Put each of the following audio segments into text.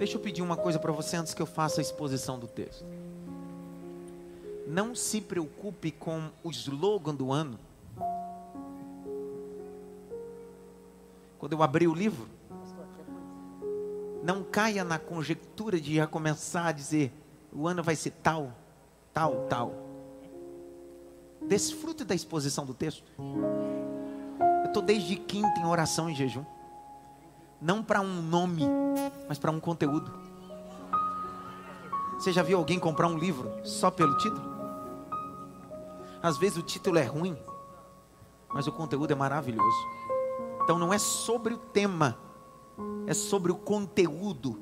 Deixa eu pedir uma coisa para você antes que eu faça a exposição do texto. Não se preocupe com o slogan do ano. Quando eu abri o livro, não caia na conjectura de já começar a dizer: o ano vai ser tal, tal, tal. Desfrute da exposição do texto. Eu estou desde quinta em oração e jejum. Não para um nome, mas para um conteúdo. Você já viu alguém comprar um livro só pelo título? Às vezes o título é ruim, mas o conteúdo é maravilhoso. Então não é sobre o tema, é sobre o conteúdo.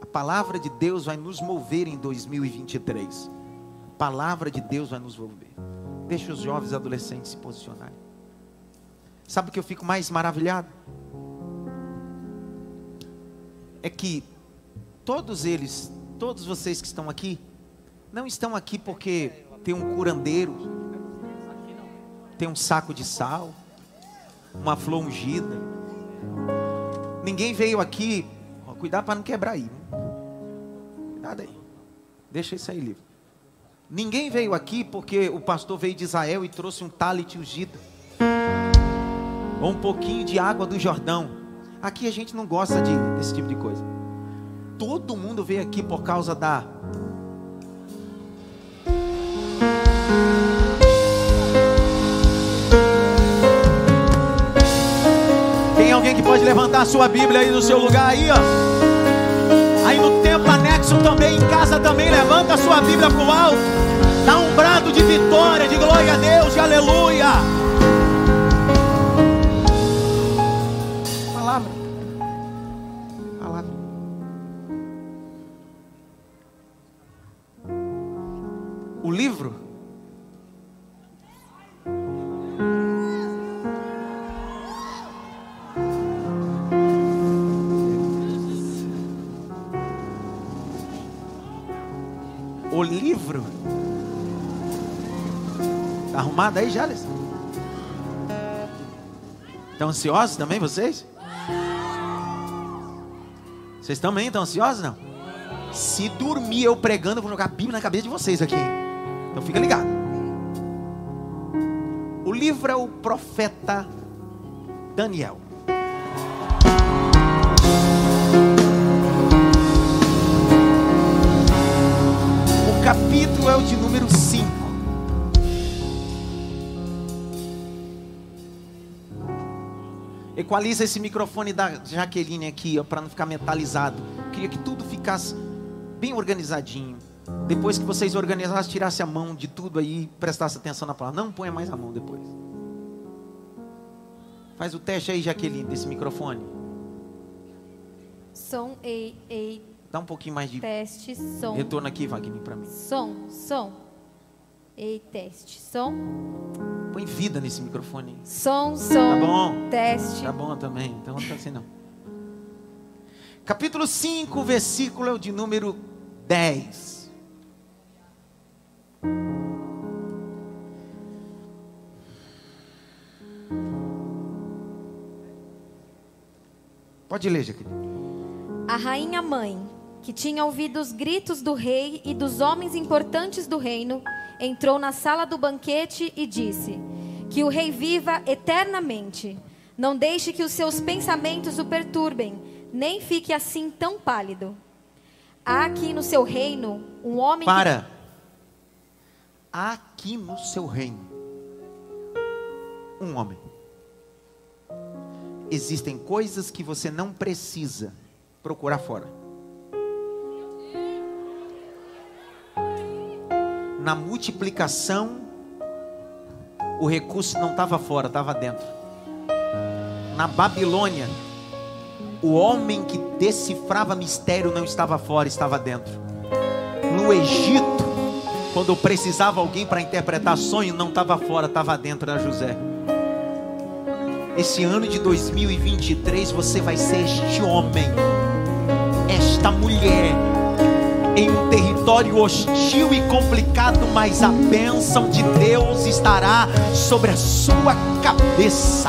A palavra de Deus vai nos mover em 2023. A palavra de Deus vai nos mover. Deixa os jovens adolescentes se posicionarem. Sabe o que eu fico mais maravilhado? É que todos eles, todos vocês que estão aqui, não estão aqui porque tem um curandeiro, tem um saco de sal, uma flor ungida. Ninguém veio aqui, ó, cuidado para não quebrar aí. Cuidado aí. Deixa isso aí livre. Ninguém veio aqui porque o pastor veio de Israel e trouxe um talit ungido. Ou um pouquinho de água do Jordão. Aqui a gente não gosta de, desse tipo de coisa. Todo mundo veio aqui por causa da Tem alguém que pode levantar a sua Bíblia aí no seu lugar aí, ó. Aí no templo anexo também, em casa também, levanta a sua Bíblia para o alto. Dá um brado de vitória, de glória a Deus, de aleluia. Livro o livro. Tá arrumado aí, Jales? Estão ansiosos também vocês? Vocês também estão ansiosos não? Se dormir eu pregando, eu vou jogar Bíblia na cabeça de vocês aqui. Então fica ligado. O livro é o profeta Daniel. O capítulo é o de número 5. Equaliza esse microfone da Jaqueline aqui, para não ficar metalizado. Queria que tudo ficasse bem organizadinho. Depois que vocês organizassem, tirasse a mão de tudo aí, prestasse atenção na palavra. Não ponha mais a mão depois. Faz o teste aí, Jaqueline, desse microfone. Som, ei, ei, Dá um pouquinho mais de teste, som. retorno aqui, Wagner, para mim. Som, som. Ei, teste, som. Põe vida nesse microfone. aí. Som, som. Tá bom. Teste. Tá bom também, então não tá assim não. Capítulo 5, versículo de número 10. Pode ler, Jaqueline. A rainha mãe, que tinha ouvido os gritos do rei e dos homens importantes do reino, entrou na sala do banquete e disse: Que o rei viva eternamente. Não deixe que os seus pensamentos o perturbem, nem fique assim tão pálido. Há aqui no seu reino um homem que Aqui no seu reino, um homem. Existem coisas que você não precisa procurar fora. Na multiplicação, o recurso não estava fora, estava dentro. Na Babilônia, o homem que decifrava mistério não estava fora, estava dentro. No Egito, quando precisava alguém para interpretar sonho, não estava fora, estava dentro, era José. Esse ano de 2023 você vai ser este homem, esta mulher, em um território hostil e complicado, mas a bênção de Deus estará sobre a sua cabeça.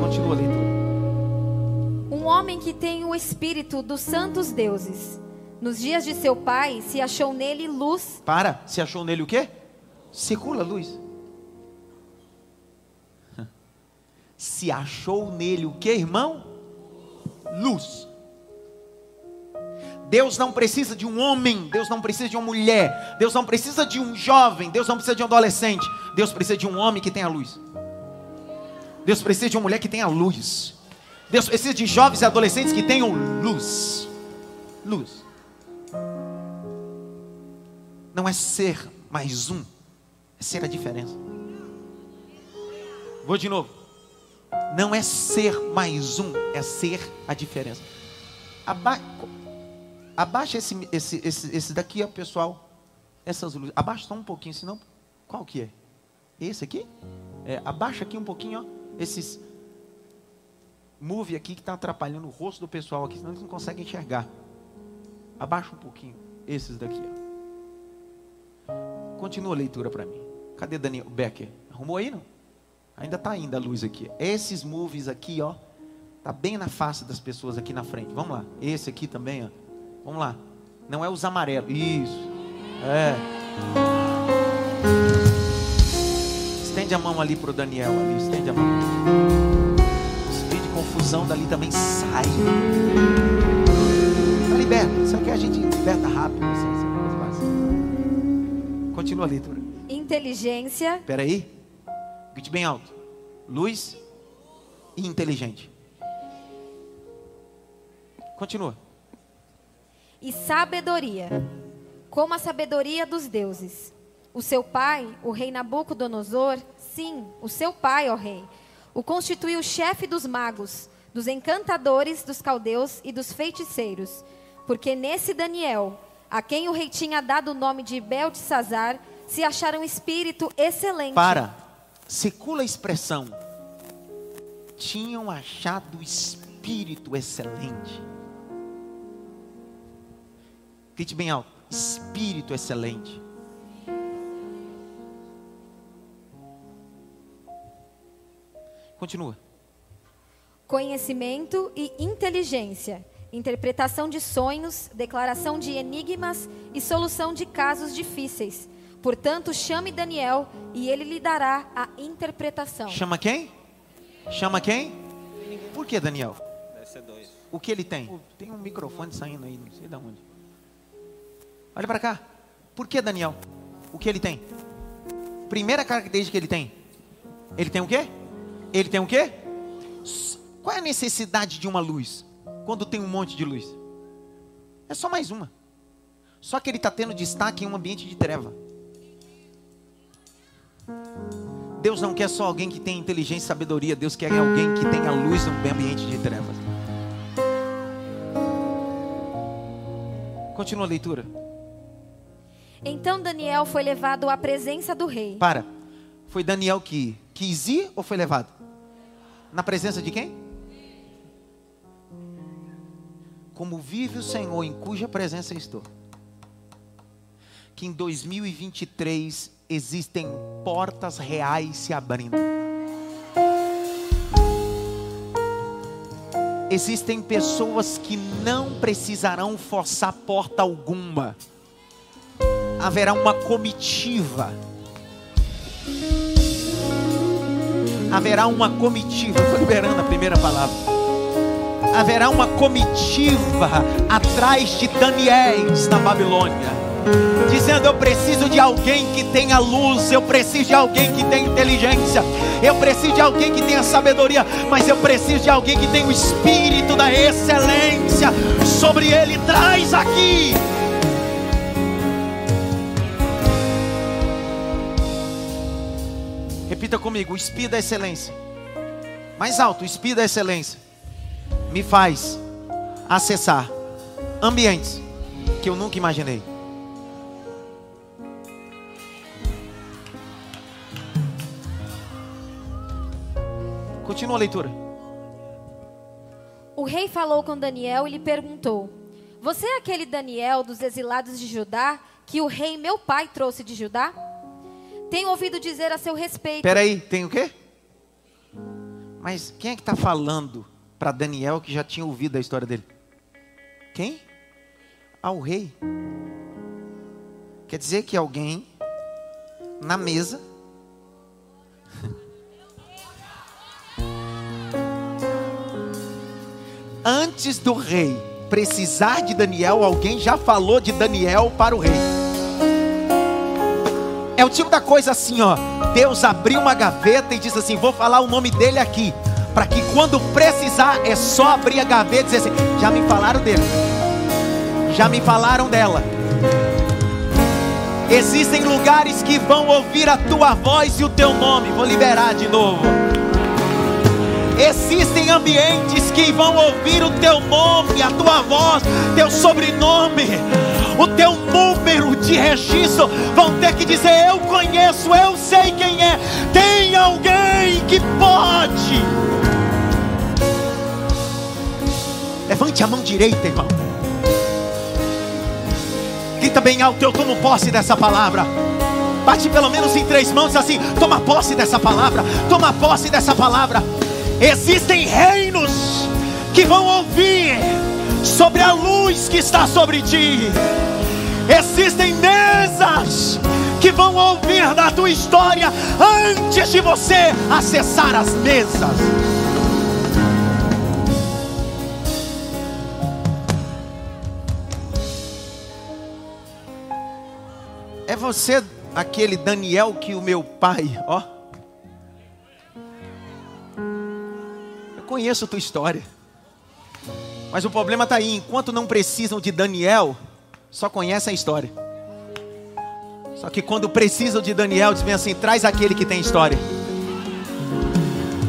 Continua a leitura. homem que tem o espírito dos santos deuses. Nos dias de seu pai se achou nele luz. Para, se achou nele o quê? Circula luz. Se achou nele o que, irmão? Luz. Deus não precisa de um homem, Deus não precisa de uma mulher, Deus não precisa de um jovem, Deus não precisa de um adolescente, Deus precisa de um homem que tenha luz. Deus precisa de uma mulher que tenha luz. Deus precisa de jovens e adolescentes que tenham luz. Luz. Não é ser mais um, é ser a diferença. Vou de novo. Não é ser mais um, é ser a diferença. Aba abaixa esse, esse, esse, esse daqui, ó, pessoal. Essas luzes. Abaixa só um pouquinho, senão. Qual que é? Esse aqui? É, abaixa aqui um pouquinho, ó esses move aqui que está atrapalhando o rosto do pessoal aqui, senão eles não conseguem enxergar. Abaixa um pouquinho esses daqui. Ó. Continua a leitura para mim. Cadê Daniel Becker? Arrumou aí não? Ainda está ainda a luz aqui. Esses moves aqui, ó, tá bem na face das pessoas aqui na frente. Vamos lá. Esse aqui também, ó. Vamos lá. Não é os amarelos. Isso. É. Estende a mão ali para o Daniel ali, estende a mão. Espírito de confusão dali também sai. Está liberto. Isso aqui a gente liberta rápido. Assim, Continua a leitura. Inteligência. Espera aí. Grite bem alto. Luz e inteligente. Continua. E sabedoria. Como a sabedoria dos deuses o seu pai, o rei Nabucodonosor, sim, o seu pai, ó rei, o constituiu chefe dos magos, dos encantadores, dos caldeus e dos feiticeiros. Porque nesse Daniel, a quem o rei tinha dado o nome de Beltesazar, se achara um espírito excelente. Para, secula a expressão. Tinham achado espírito excelente. Grite bem alto. Espírito excelente. Continua. Conhecimento e inteligência, interpretação de sonhos, declaração de enigmas e solução de casos difíceis. Portanto, chame Daniel e ele lhe dará a interpretação. Chama quem? Chama quem? Por que Daniel? O que ele tem? Tem um microfone saindo aí, não sei de onde. Olha para cá. Por que Daniel? O que ele tem? Primeira característica que ele tem. Ele tem o quê? Ele tem o quê? Qual é a necessidade de uma luz? Quando tem um monte de luz? É só mais uma. Só que ele está tendo destaque em um ambiente de treva. Deus não quer só alguém que tem inteligência e sabedoria. Deus quer alguém que tenha luz num ambiente de trevas. Continua a leitura. Então Daniel foi levado à presença do rei. Para. Foi Daniel que quis ir ou foi levado? Na presença de quem? Como vive o Senhor em cuja presença estou. Que em 2023 existem portas reais se abrindo. Existem pessoas que não precisarão forçar porta alguma. Haverá uma comitiva haverá uma comitiva. Estou liberando a primeira palavra. Haverá uma comitiva atrás de Daniéis na Babilônia dizendo: Eu preciso de alguém que tenha luz, eu preciso de alguém que tenha inteligência, eu preciso de alguém que tenha sabedoria, mas eu preciso de alguém que tenha o espírito da excelência sobre ele. Traz aqui. Repita comigo: o Espírito da excelência. Mais alto: o Espírito da excelência me faz acessar ambientes que eu nunca imaginei. Continua a leitura. O rei falou com Daniel e lhe perguntou: Você é aquele Daniel dos exilados de Judá que o rei meu pai trouxe de Judá? Tenho ouvido dizer a seu respeito. Peraí, tem o quê? Mas quem é que está falando para Daniel que já tinha ouvido a história dele. Quem? Ao rei. Quer dizer que alguém na mesa antes do rei precisar de Daniel, alguém já falou de Daniel para o rei. É o tipo da coisa assim, ó. Deus abriu uma gaveta e disse assim: Vou falar o nome dele aqui. Para que quando precisar, é só abrir a gaveta e dizer assim: Já me falaram dele. Já me falaram dela. Existem lugares que vão ouvir a tua voz e o teu nome. Vou liberar de novo. Existem ambientes que vão ouvir o teu nome, a tua voz, teu sobrenome, o teu número de registro. Vão ter que dizer: Eu conheço, eu sei quem é. Tem alguém que pode. Levante a mão direita, irmão. Grita bem alto, eu tomo posse dessa palavra. Bate pelo menos em três mãos assim: toma posse dessa palavra, toma posse dessa palavra. Existem reinos que vão ouvir sobre a luz que está sobre ti. Existem mesas que vão ouvir da tua história antes de você acessar as mesas. É você aquele Daniel que o meu pai, ó. conheço a tua história. Mas o problema está aí, enquanto não precisam de Daniel, só conhecem a história. Só que quando precisam de Daniel, dizem assim: traz aquele que tem história.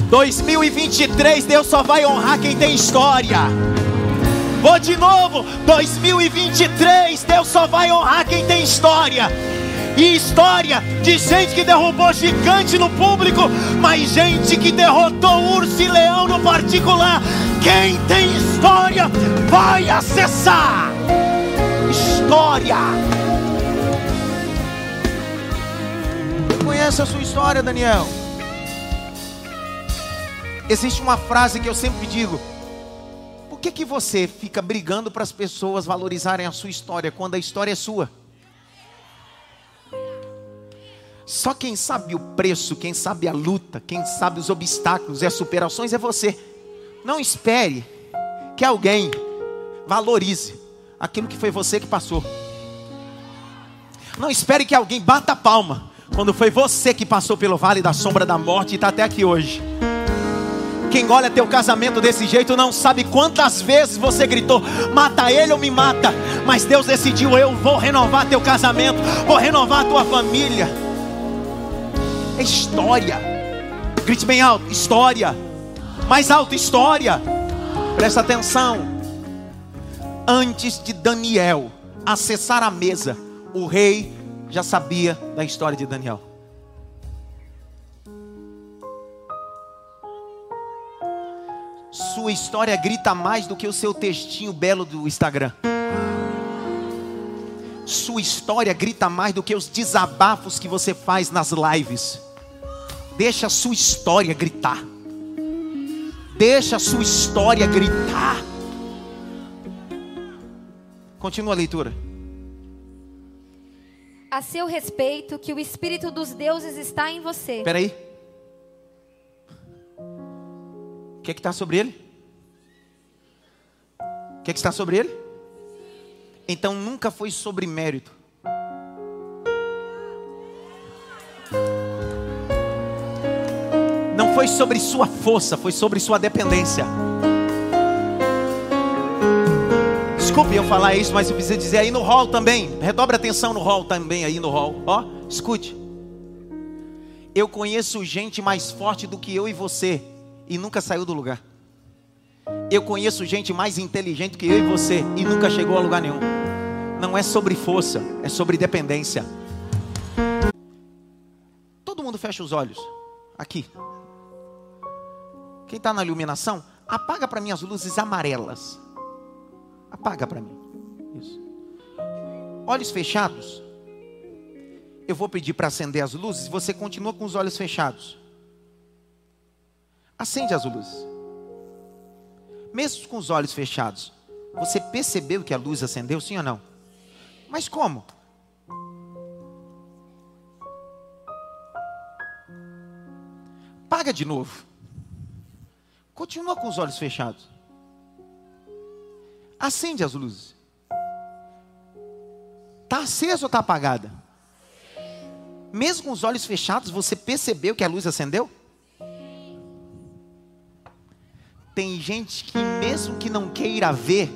2023, Deus só vai honrar quem tem história. Vou de novo, 2023, Deus só vai honrar quem tem história e história de gente que derrubou gigante no público, mas gente que derrotou urso e leão no particular. Quem tem história vai acessar. História. Conhece a sua história, Daniel? Existe uma frase que eu sempre digo: que, que você fica brigando para as pessoas valorizarem a sua história quando a história é sua? Só quem sabe o preço, quem sabe a luta, quem sabe os obstáculos e as superações é você. Não espere que alguém valorize aquilo que foi você que passou. Não espere que alguém bata palma quando foi você que passou pelo vale da sombra da morte e está até aqui hoje. Quem olha teu casamento desse jeito não sabe quantas vezes você gritou: mata ele ou me mata. Mas Deus decidiu: eu vou renovar teu casamento, vou renovar tua família é história. Grite bem alto: história. Mais alto: história. Presta atenção. Antes de Daniel acessar a mesa, o rei já sabia da história de Daniel. Sua história grita mais do que o seu textinho belo do Instagram. Sua história grita mais do que os desabafos que você faz nas lives. Deixa a sua história gritar. Deixa a sua história gritar. Continua a leitura. A seu respeito, que o Espírito dos deuses está em você. Espera O que é que está sobre ele? O que é que está sobre ele? Então nunca foi sobre mérito. Não foi sobre sua força, foi sobre sua dependência. Desculpe eu falar isso, mas eu preciso dizer aí no hall também. Redobre atenção no hall também, aí no hall. Ó, escute. Eu conheço gente mais forte do que eu e você e nunca saiu do lugar. Eu conheço gente mais inteligente que eu e você e nunca chegou a lugar nenhum. Não é sobre força, é sobre dependência. Todo mundo fecha os olhos. Aqui. Quem está na iluminação, apaga para mim as luzes amarelas. Apaga para mim. Isso. Olhos fechados. Eu vou pedir para acender as luzes. Você continua com os olhos fechados. Acende as luzes. mesmo com os olhos fechados, você percebeu que a luz acendeu, sim ou não? Mas como? Paga de novo. Continua com os olhos fechados. Acende as luzes. Está acesa ou está apagada? Mesmo com os olhos fechados, você percebeu que a luz acendeu? Tem gente que, mesmo que não queira ver,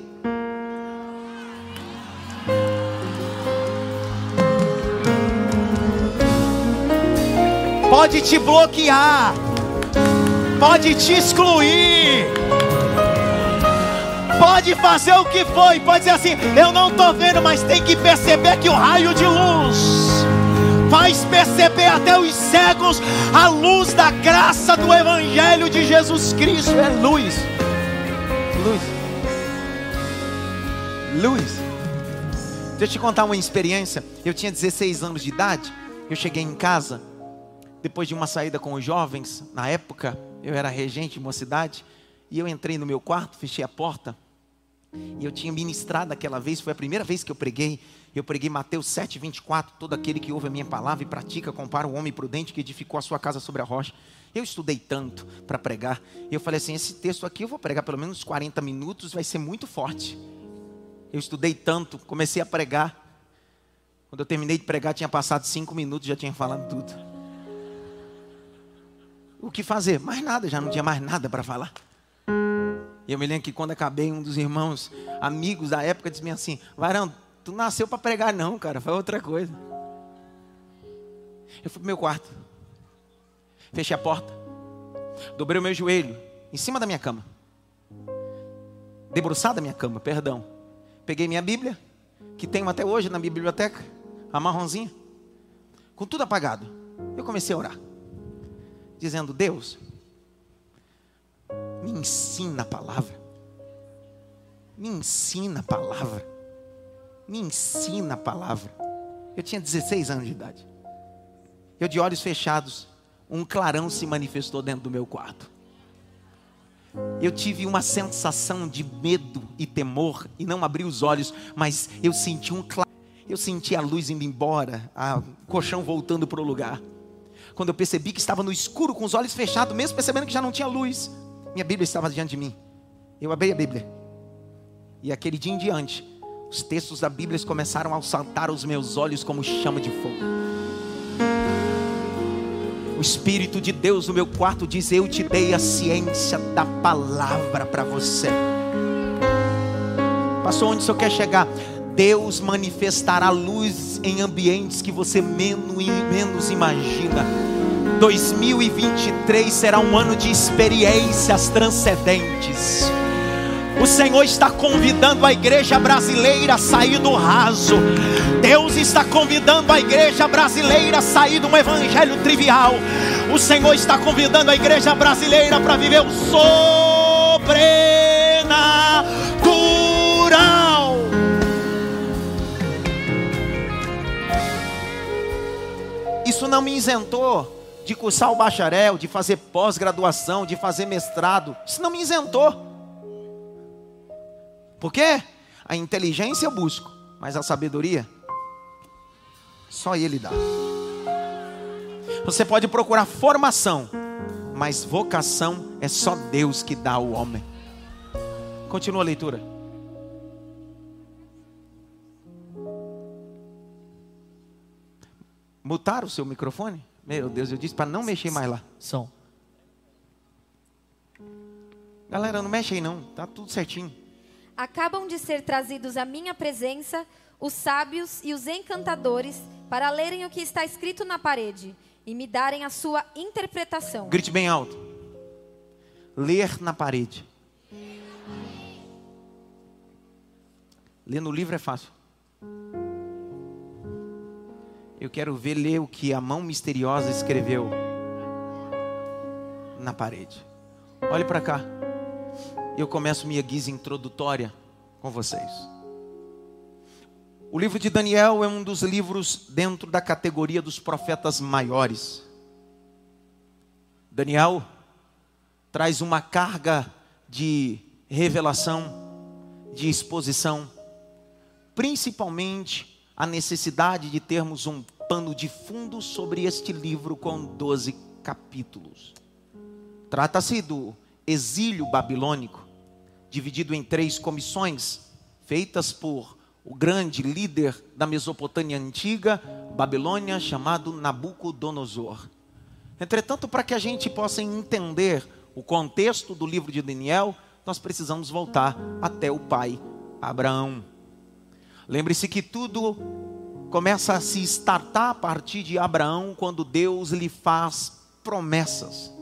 pode te bloquear, pode te excluir, pode fazer o que foi, pode dizer assim: eu não estou vendo, mas tem que perceber que o raio de luz faz perceber até os cegos a luz da graça do Evangelho de Jesus Cristo. É luz, luz, luz. Deixa eu te contar uma experiência. Eu tinha 16 anos de idade. Eu cheguei em casa, depois de uma saída com os jovens. Na época, eu era regente de uma cidade. E eu entrei no meu quarto, fechei a porta. E eu tinha ministrado aquela vez, foi a primeira vez que eu preguei. Eu preguei Mateus 7, 24. Todo aquele que ouve a minha palavra e pratica, compara o homem prudente que edificou a sua casa sobre a rocha. Eu estudei tanto para pregar. E eu falei assim: esse texto aqui eu vou pregar pelo menos 40 minutos, vai ser muito forte. Eu estudei tanto, comecei a pregar. Quando eu terminei de pregar, tinha passado cinco minutos, já tinha falado tudo. O que fazer? Mais nada, já não tinha mais nada para falar. E eu me lembro que quando acabei, um dos irmãos, amigos da época, disse-me assim: Varão, tu nasceu para pregar, não, cara, foi outra coisa. Eu fui pro meu quarto, fechei a porta, dobrei o meu joelho em cima da minha cama, debruçado da minha cama, perdão. Peguei minha Bíblia, que tenho até hoje na biblioteca, a marronzinha, com tudo apagado. Eu comecei a orar, dizendo: Deus, me ensina a palavra. Me ensina a palavra. Me ensina a palavra. Eu tinha 16 anos de idade. Eu, de olhos fechados, um clarão se manifestou dentro do meu quarto. Eu tive uma sensação de medo e temor, e não abri os olhos, mas eu senti um clarão. Eu senti a luz indo embora, o colchão voltando para o lugar. Quando eu percebi que estava no escuro, com os olhos fechados, mesmo percebendo que já não tinha luz, minha Bíblia estava diante de mim. Eu abri a Bíblia. E aquele dia em diante, os textos da Bíblia começaram a saltar aos meus olhos como chama de fogo. O Espírito de Deus no meu quarto diz: Eu te dei a ciência da palavra para você. Passou onde o senhor quer chegar? Deus manifestará luz em ambientes que você menos, menos imagina. 2023 será um ano de experiências transcendentes. O Senhor está convidando a igreja brasileira a sair do raso. Deus está convidando a igreja brasileira a sair de um evangelho trivial. O Senhor está convidando a igreja brasileira para viver o sobrenatural. Isso não me isentou de cursar o bacharel, de fazer pós-graduação, de fazer mestrado. Isso não me isentou. Por quê? A inteligência eu busco, mas a sabedoria só Ele dá. Você pode procurar formação, mas vocação é só Deus que dá ao homem. Continua a leitura. Mutar o seu microfone? Meu Deus, eu disse para não mexer mais lá. Som. Galera, não mexe aí não, tá tudo certinho. Acabam de ser trazidos à minha presença os sábios e os encantadores para lerem o que está escrito na parede e me darem a sua interpretação. Grite bem alto. Ler na parede. Ler no livro é fácil. Eu quero ver ler o que a mão misteriosa escreveu na parede. Olhe para cá. Eu começo minha guisa introdutória com vocês. O livro de Daniel é um dos livros dentro da categoria dos profetas maiores. Daniel traz uma carga de revelação, de exposição, principalmente a necessidade de termos um pano de fundo sobre este livro com 12 capítulos. Trata-se do exílio babilônico, dividido em três comissões, feitas por o grande líder da Mesopotâmia antiga, Babilônia, chamado Nabucodonosor. Entretanto, para que a gente possa entender o contexto do livro de Daniel, nós precisamos voltar até o pai Abraão. Lembre-se que tudo começa a se startar a partir de Abraão quando Deus lhe faz promessas.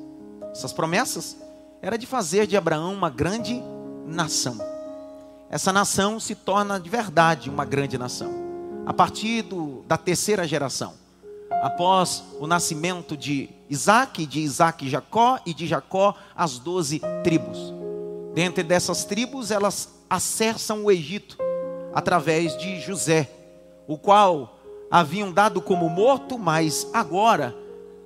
Essas promessas era de fazer de Abraão uma grande nação. Essa nação se torna de verdade uma grande nação. A partir do, da terceira geração, após o nascimento de Isaac, de Isaac Jacó e de Jacó as doze tribos. Dentre dessas tribos, elas acessam o Egito através de José, o qual haviam dado como morto, mas agora,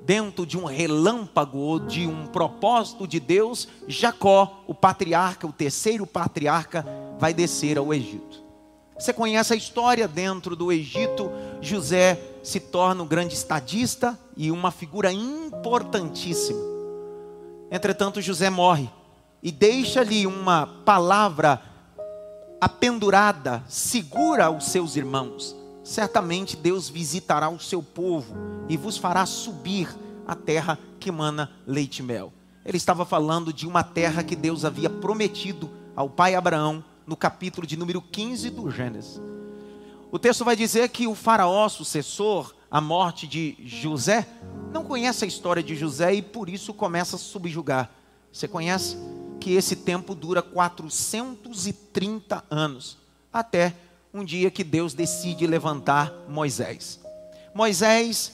dentro de um relâmpago ou de um propósito de Deus, Jacó, o patriarca, o terceiro patriarca, vai descer ao Egito. Você conhece a história dentro do Egito, José se torna um grande estadista e uma figura importantíssima. Entretanto, José morre e deixa ali uma palavra apendurada, segura aos seus irmãos. Certamente Deus visitará o seu povo e vos fará subir a terra que mana leite e mel. Ele estava falando de uma terra que Deus havia prometido ao pai Abraão no capítulo de número 15 do Gênesis. O texto vai dizer que o faraó sucessor, a morte de José, não conhece a história de José e por isso começa a subjugar. Você conhece? que esse tempo dura 430 anos, até um dia que Deus decide levantar Moisés. Moisés,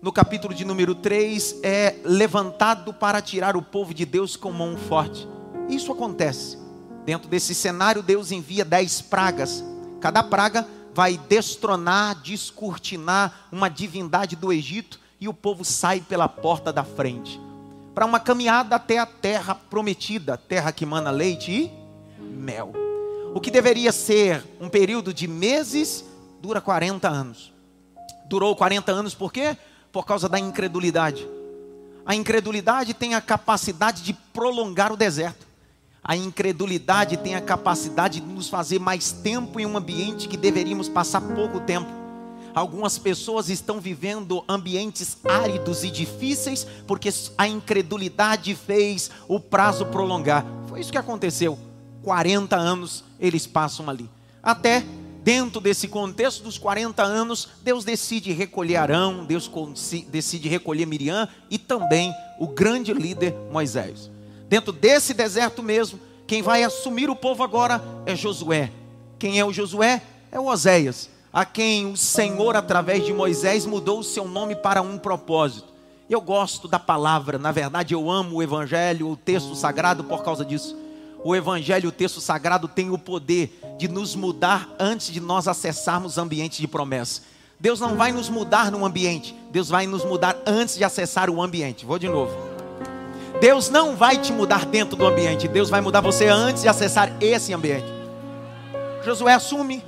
no capítulo de número 3, é levantado para tirar o povo de Deus com mão forte. Isso acontece. Dentro desse cenário, Deus envia dez pragas. Cada praga vai destronar, descortinar uma divindade do Egito e o povo sai pela porta da frente para uma caminhada até a terra prometida, terra que mana leite e mel. O que deveria ser um período de meses, dura 40 anos. Durou 40 anos por quê? Por causa da incredulidade. A incredulidade tem a capacidade de prolongar o deserto. A incredulidade tem a capacidade de nos fazer mais tempo em um ambiente que deveríamos passar pouco tempo. Algumas pessoas estão vivendo ambientes áridos e difíceis porque a incredulidade fez o prazo prolongar. Foi isso que aconteceu. 40 anos eles passam ali. Até dentro desse contexto dos 40 anos, Deus decide recolher Arão, Deus decide recolher Miriam e também o grande líder Moisés. Dentro desse deserto mesmo, quem vai assumir o povo agora é Josué. Quem é o Josué? É o Oséias a quem o Senhor, através de Moisés, mudou o seu nome para um propósito. Eu gosto da palavra, na verdade, eu amo o Evangelho, o texto sagrado por causa disso. O Evangelho, o texto sagrado, tem o poder de nos mudar antes de nós acessarmos ambientes de promessa. Deus não vai nos mudar no ambiente, Deus vai nos mudar antes de acessar o ambiente. Vou de novo. Deus não vai te mudar dentro do ambiente, Deus vai mudar você antes de acessar esse ambiente. Josué assume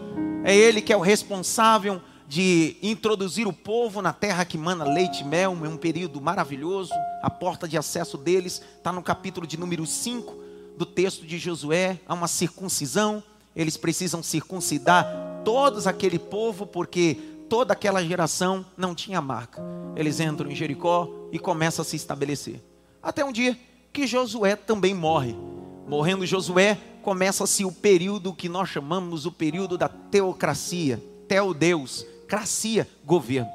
é ele que é o responsável de introduzir o povo na terra que mana leite e mel, é um período maravilhoso. A porta de acesso deles está no capítulo de número 5 do texto de Josué. Há uma circuncisão, eles precisam circuncidar todos aquele povo, porque toda aquela geração não tinha marca. Eles entram em Jericó e começam a se estabelecer. Até um dia que Josué também morre. Morrendo Josué, começa-se o período que nós chamamos o período da teocracia, teodeus, cracia, governo.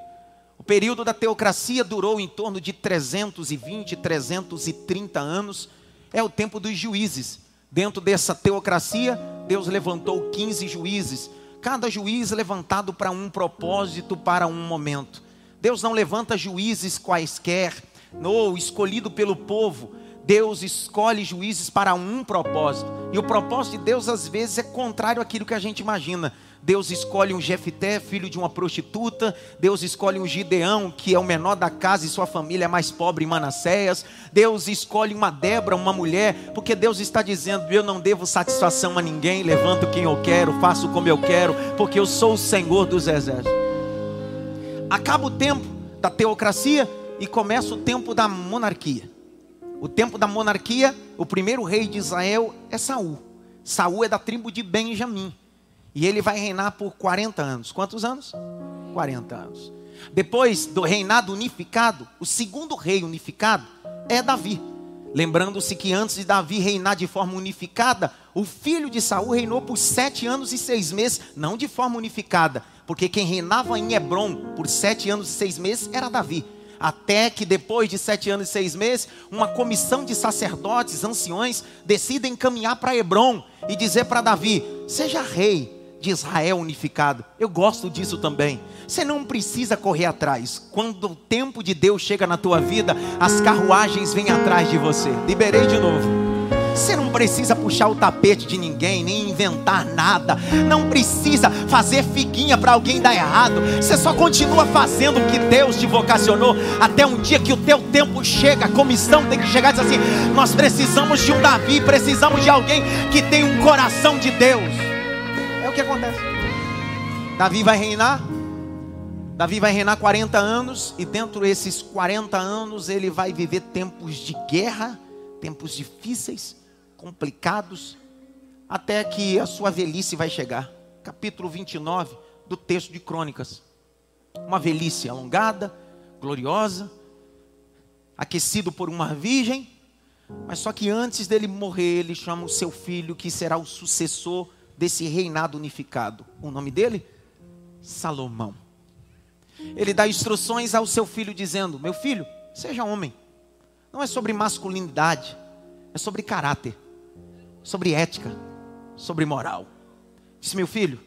O período da teocracia durou em torno de 320, 330 anos. É o tempo dos juízes. Dentro dessa teocracia, Deus levantou 15 juízes, cada juiz levantado para um propósito, para um momento. Deus não levanta juízes quaisquer, ou escolhido pelo povo. Deus escolhe juízes para um propósito. E o propósito de Deus às vezes é contrário àquilo que a gente imagina. Deus escolhe um Jefité, filho de uma prostituta. Deus escolhe um Gideão, que é o menor da casa e sua família é mais pobre em Manassés. Deus escolhe uma Débora, uma mulher, porque Deus está dizendo: Eu não devo satisfação a ninguém, levanto quem eu quero, faço como eu quero, porque eu sou o Senhor dos exércitos. Acaba o tempo da teocracia e começa o tempo da monarquia. O tempo da monarquia, o primeiro rei de Israel é Saul. Saul é da tribo de Benjamim. E ele vai reinar por 40 anos. Quantos anos? 40 anos. Depois do reinado unificado, o segundo rei unificado é Davi. Lembrando-se que antes de Davi reinar de forma unificada, o filho de Saul reinou por sete anos e seis meses, não de forma unificada, porque quem reinava em Hebron por sete anos e seis meses era Davi. Até que depois de sete anos e seis meses, uma comissão de sacerdotes, anciões, decidem caminhar para Hebron e dizer para Davi: seja rei de Israel unificado. Eu gosto disso também. Você não precisa correr atrás. Quando o tempo de Deus chega na tua vida, as carruagens vêm atrás de você. Liberei de novo. Você não precisa puxar o tapete de ninguém, nem inventar nada. Não precisa fazer figuinha para alguém dar errado. Você só continua fazendo o que Deus te vocacionou. Até um dia que o teu tempo chega, a comissão tem que chegar e dizer assim: nós precisamos de um Davi, precisamos de alguém que tem um coração de Deus. O que acontece. Davi vai reinar. Davi vai reinar 40 anos, e dentro desses 40 anos ele vai viver tempos de guerra, tempos difíceis, complicados, até que a sua velhice vai chegar. Capítulo 29 do texto de Crônicas. Uma velhice alongada, gloriosa, aquecido por uma virgem, mas só que antes dele morrer, ele chama o seu filho, que será o sucessor desse reinado unificado. O nome dele? Salomão. Ele dá instruções ao seu filho, dizendo: Meu filho, seja homem. Não é sobre masculinidade, é sobre caráter sobre ética, sobre moral. Disse, meu filho,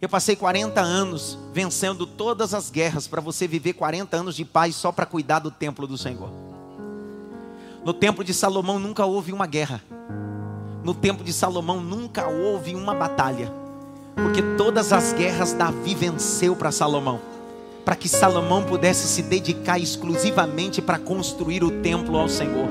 eu passei 40 anos vencendo todas as guerras para você viver 40 anos de paz só para cuidar do templo do Senhor. No templo de Salomão nunca houve uma guerra. No templo de Salomão nunca houve uma batalha. Porque todas as guerras Davi venceu para Salomão. Para que Salomão pudesse se dedicar exclusivamente para construir o templo ao Senhor.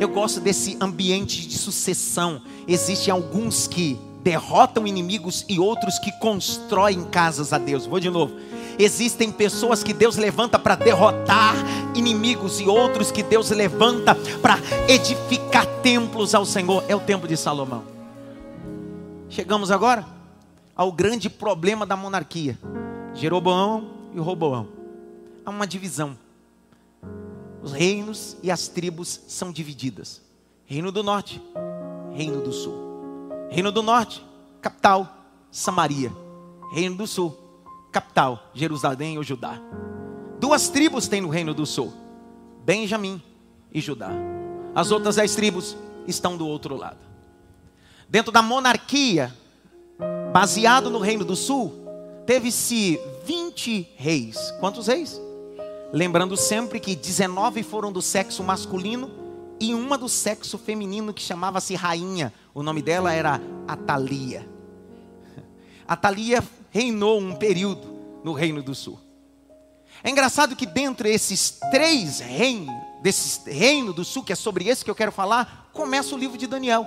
Eu gosto desse ambiente de sucessão. Existem alguns que derrotam inimigos e outros que constroem casas a Deus. Vou de novo. Existem pessoas que Deus levanta para derrotar inimigos e outros que Deus levanta para edificar templos ao Senhor. É o tempo de Salomão. Chegamos agora ao grande problema da monarquia: Jeroboão e Roboão. Há uma divisão os reinos e as tribos são divididas. Reino do Norte, Reino do Sul. Reino do Norte, capital, Samaria. Reino do Sul, capital, Jerusalém ou Judá. Duas tribos tem no Reino do Sul: Benjamim e Judá. As outras dez tribos estão do outro lado. Dentro da monarquia, baseado no Reino do Sul, teve-se 20 reis. Quantos reis? Lembrando sempre que 19 foram do sexo masculino e uma do sexo feminino que chamava-se rainha. O nome dela era Atalia. Atalia reinou um período no Reino do Sul. É engraçado que dentre esses três reinos, desse reino do sul, que é sobre esse que eu quero falar, começa o livro de Daniel.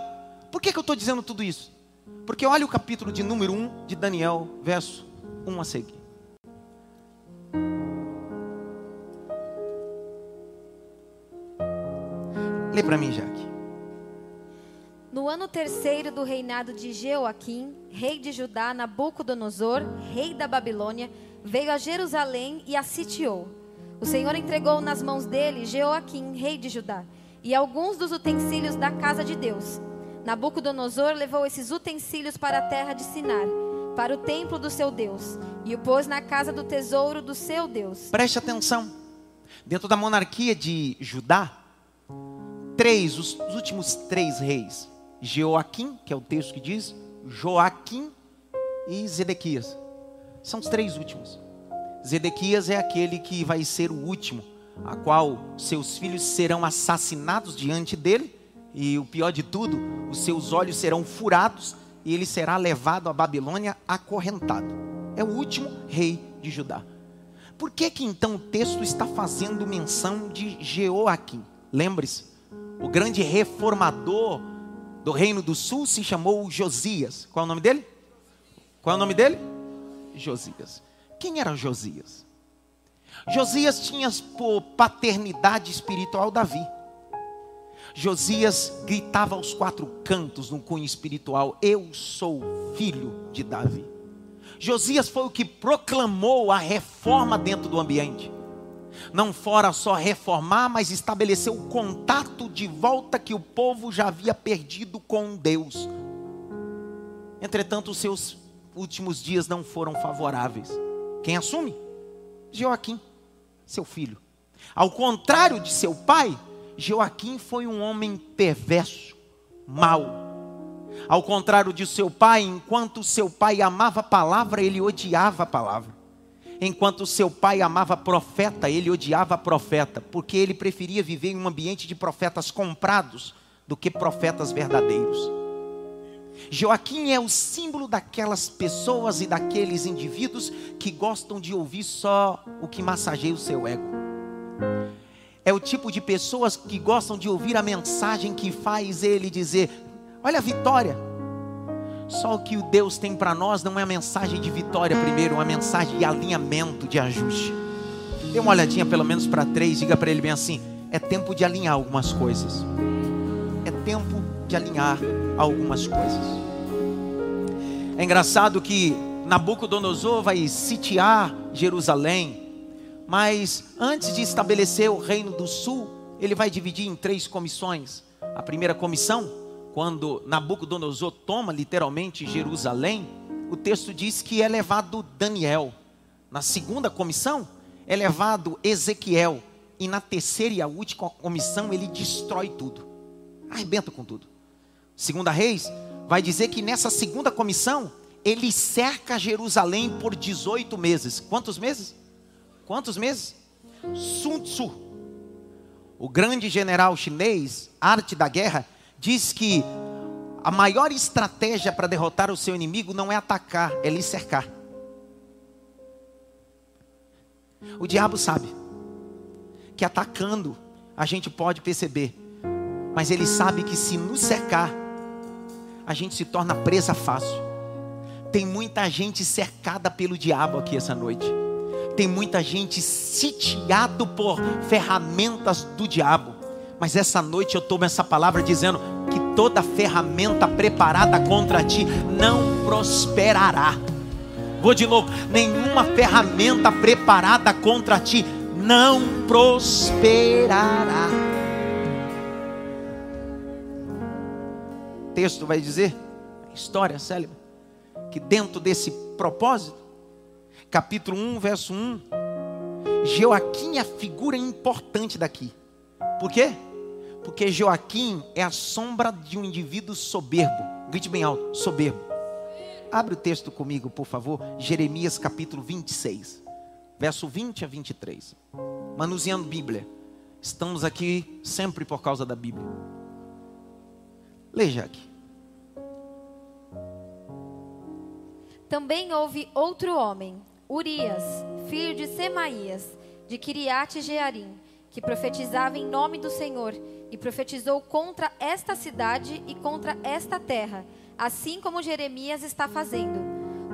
Por que, que eu estou dizendo tudo isso? Porque olha o capítulo de número 1 de Daniel, verso 1 a seguir. Lê para mim, Jaque. No ano terceiro do reinado de Jeoaquim, rei de Judá, Nabucodonosor, rei da Babilônia, veio a Jerusalém e a sitiou. O Senhor entregou nas mãos dele Jeoaquim, rei de Judá, e alguns dos utensílios da casa de Deus. Nabucodonosor levou esses utensílios para a terra de Sinar, para o templo do seu Deus, e o pôs na casa do tesouro do seu Deus. Preste atenção. Dentro da monarquia de Judá, três, os, os últimos três reis: Joaquim, que é o texto que diz, Joaquim e Zedequias. São os três últimos. Zedequias é aquele que vai ser o último a qual seus filhos serão assassinados diante dele, e o pior de tudo, os seus olhos serão furados e ele será levado à Babilônia acorrentado. É o último rei de Judá. Por que que então o texto está fazendo menção de Jeoaquim? Lembre-se, o grande reformador do reino do sul se chamou Josias. Qual é o nome dele? Qual é o nome dele? Josias. Quem era Josias? Josias tinha por paternidade espiritual Davi. Josias gritava aos quatro cantos no cunho espiritual: Eu sou filho de Davi. Josias foi o que proclamou a reforma dentro do ambiente. Não fora só reformar, mas estabeleceu o contato de volta que o povo já havia perdido com Deus. Entretanto, os seus últimos dias não foram favoráveis. Quem assume? Joaquim, seu filho. Ao contrário de seu pai, Joaquim foi um homem perverso, mau. Ao contrário de seu pai, enquanto seu pai amava a palavra, ele odiava a palavra. Enquanto seu pai amava profeta, ele odiava profeta, porque ele preferia viver em um ambiente de profetas comprados do que profetas verdadeiros. Joaquim é o símbolo daquelas pessoas e daqueles indivíduos que gostam de ouvir só o que massageia o seu ego. É o tipo de pessoas que gostam de ouvir a mensagem que faz ele dizer: Olha a vitória. Só o que o Deus tem para nós não é a mensagem de vitória primeiro, é uma mensagem de alinhamento, de ajuste. Dê uma olhadinha pelo menos para três, diga para ele bem assim: é tempo de alinhar algumas coisas. É tempo de alinhar algumas coisas. É engraçado que Nabucodonosor vai sitiar Jerusalém, mas antes de estabelecer o reino do sul, ele vai dividir em três comissões. A primeira comissão, quando Nabucodonosor toma literalmente Jerusalém, o texto diz que é levado Daniel. Na segunda comissão, é levado Ezequiel. E na terceira e a última comissão, ele destrói tudo. Arrebenta com tudo. Segunda Reis vai dizer que nessa segunda comissão, ele cerca Jerusalém por 18 meses. Quantos meses? Quantos meses? Sun Tzu, o grande general chinês, arte da guerra, diz que a maior estratégia para derrotar o seu inimigo não é atacar, é lhe cercar. O diabo sabe que atacando a gente pode perceber, mas ele sabe que se nos cercar, a gente se torna presa fácil. Tem muita gente cercada pelo diabo aqui essa noite. Tem muita gente sitiado por ferramentas do diabo. Mas essa noite eu tomo essa palavra dizendo que toda ferramenta preparada contra ti não prosperará. Vou de novo, nenhuma ferramenta preparada contra ti não prosperará. texto vai dizer, história célebre, que dentro desse propósito, capítulo 1, verso 1, Joaquim é a figura importante daqui. Por quê? Porque Joaquim é a sombra de um indivíduo soberbo. Grite bem alto, soberbo. Abre o texto comigo, por favor. Jeremias capítulo 26, verso 20 a 23. Manuseando Bíblia. Estamos aqui sempre por causa da Bíblia. Leia aqui. Também houve outro homem, Urias, filho de Semaías, de Kiriate Jearim, que profetizava em nome do Senhor e profetizou contra esta cidade e contra esta terra, assim como Jeremias está fazendo.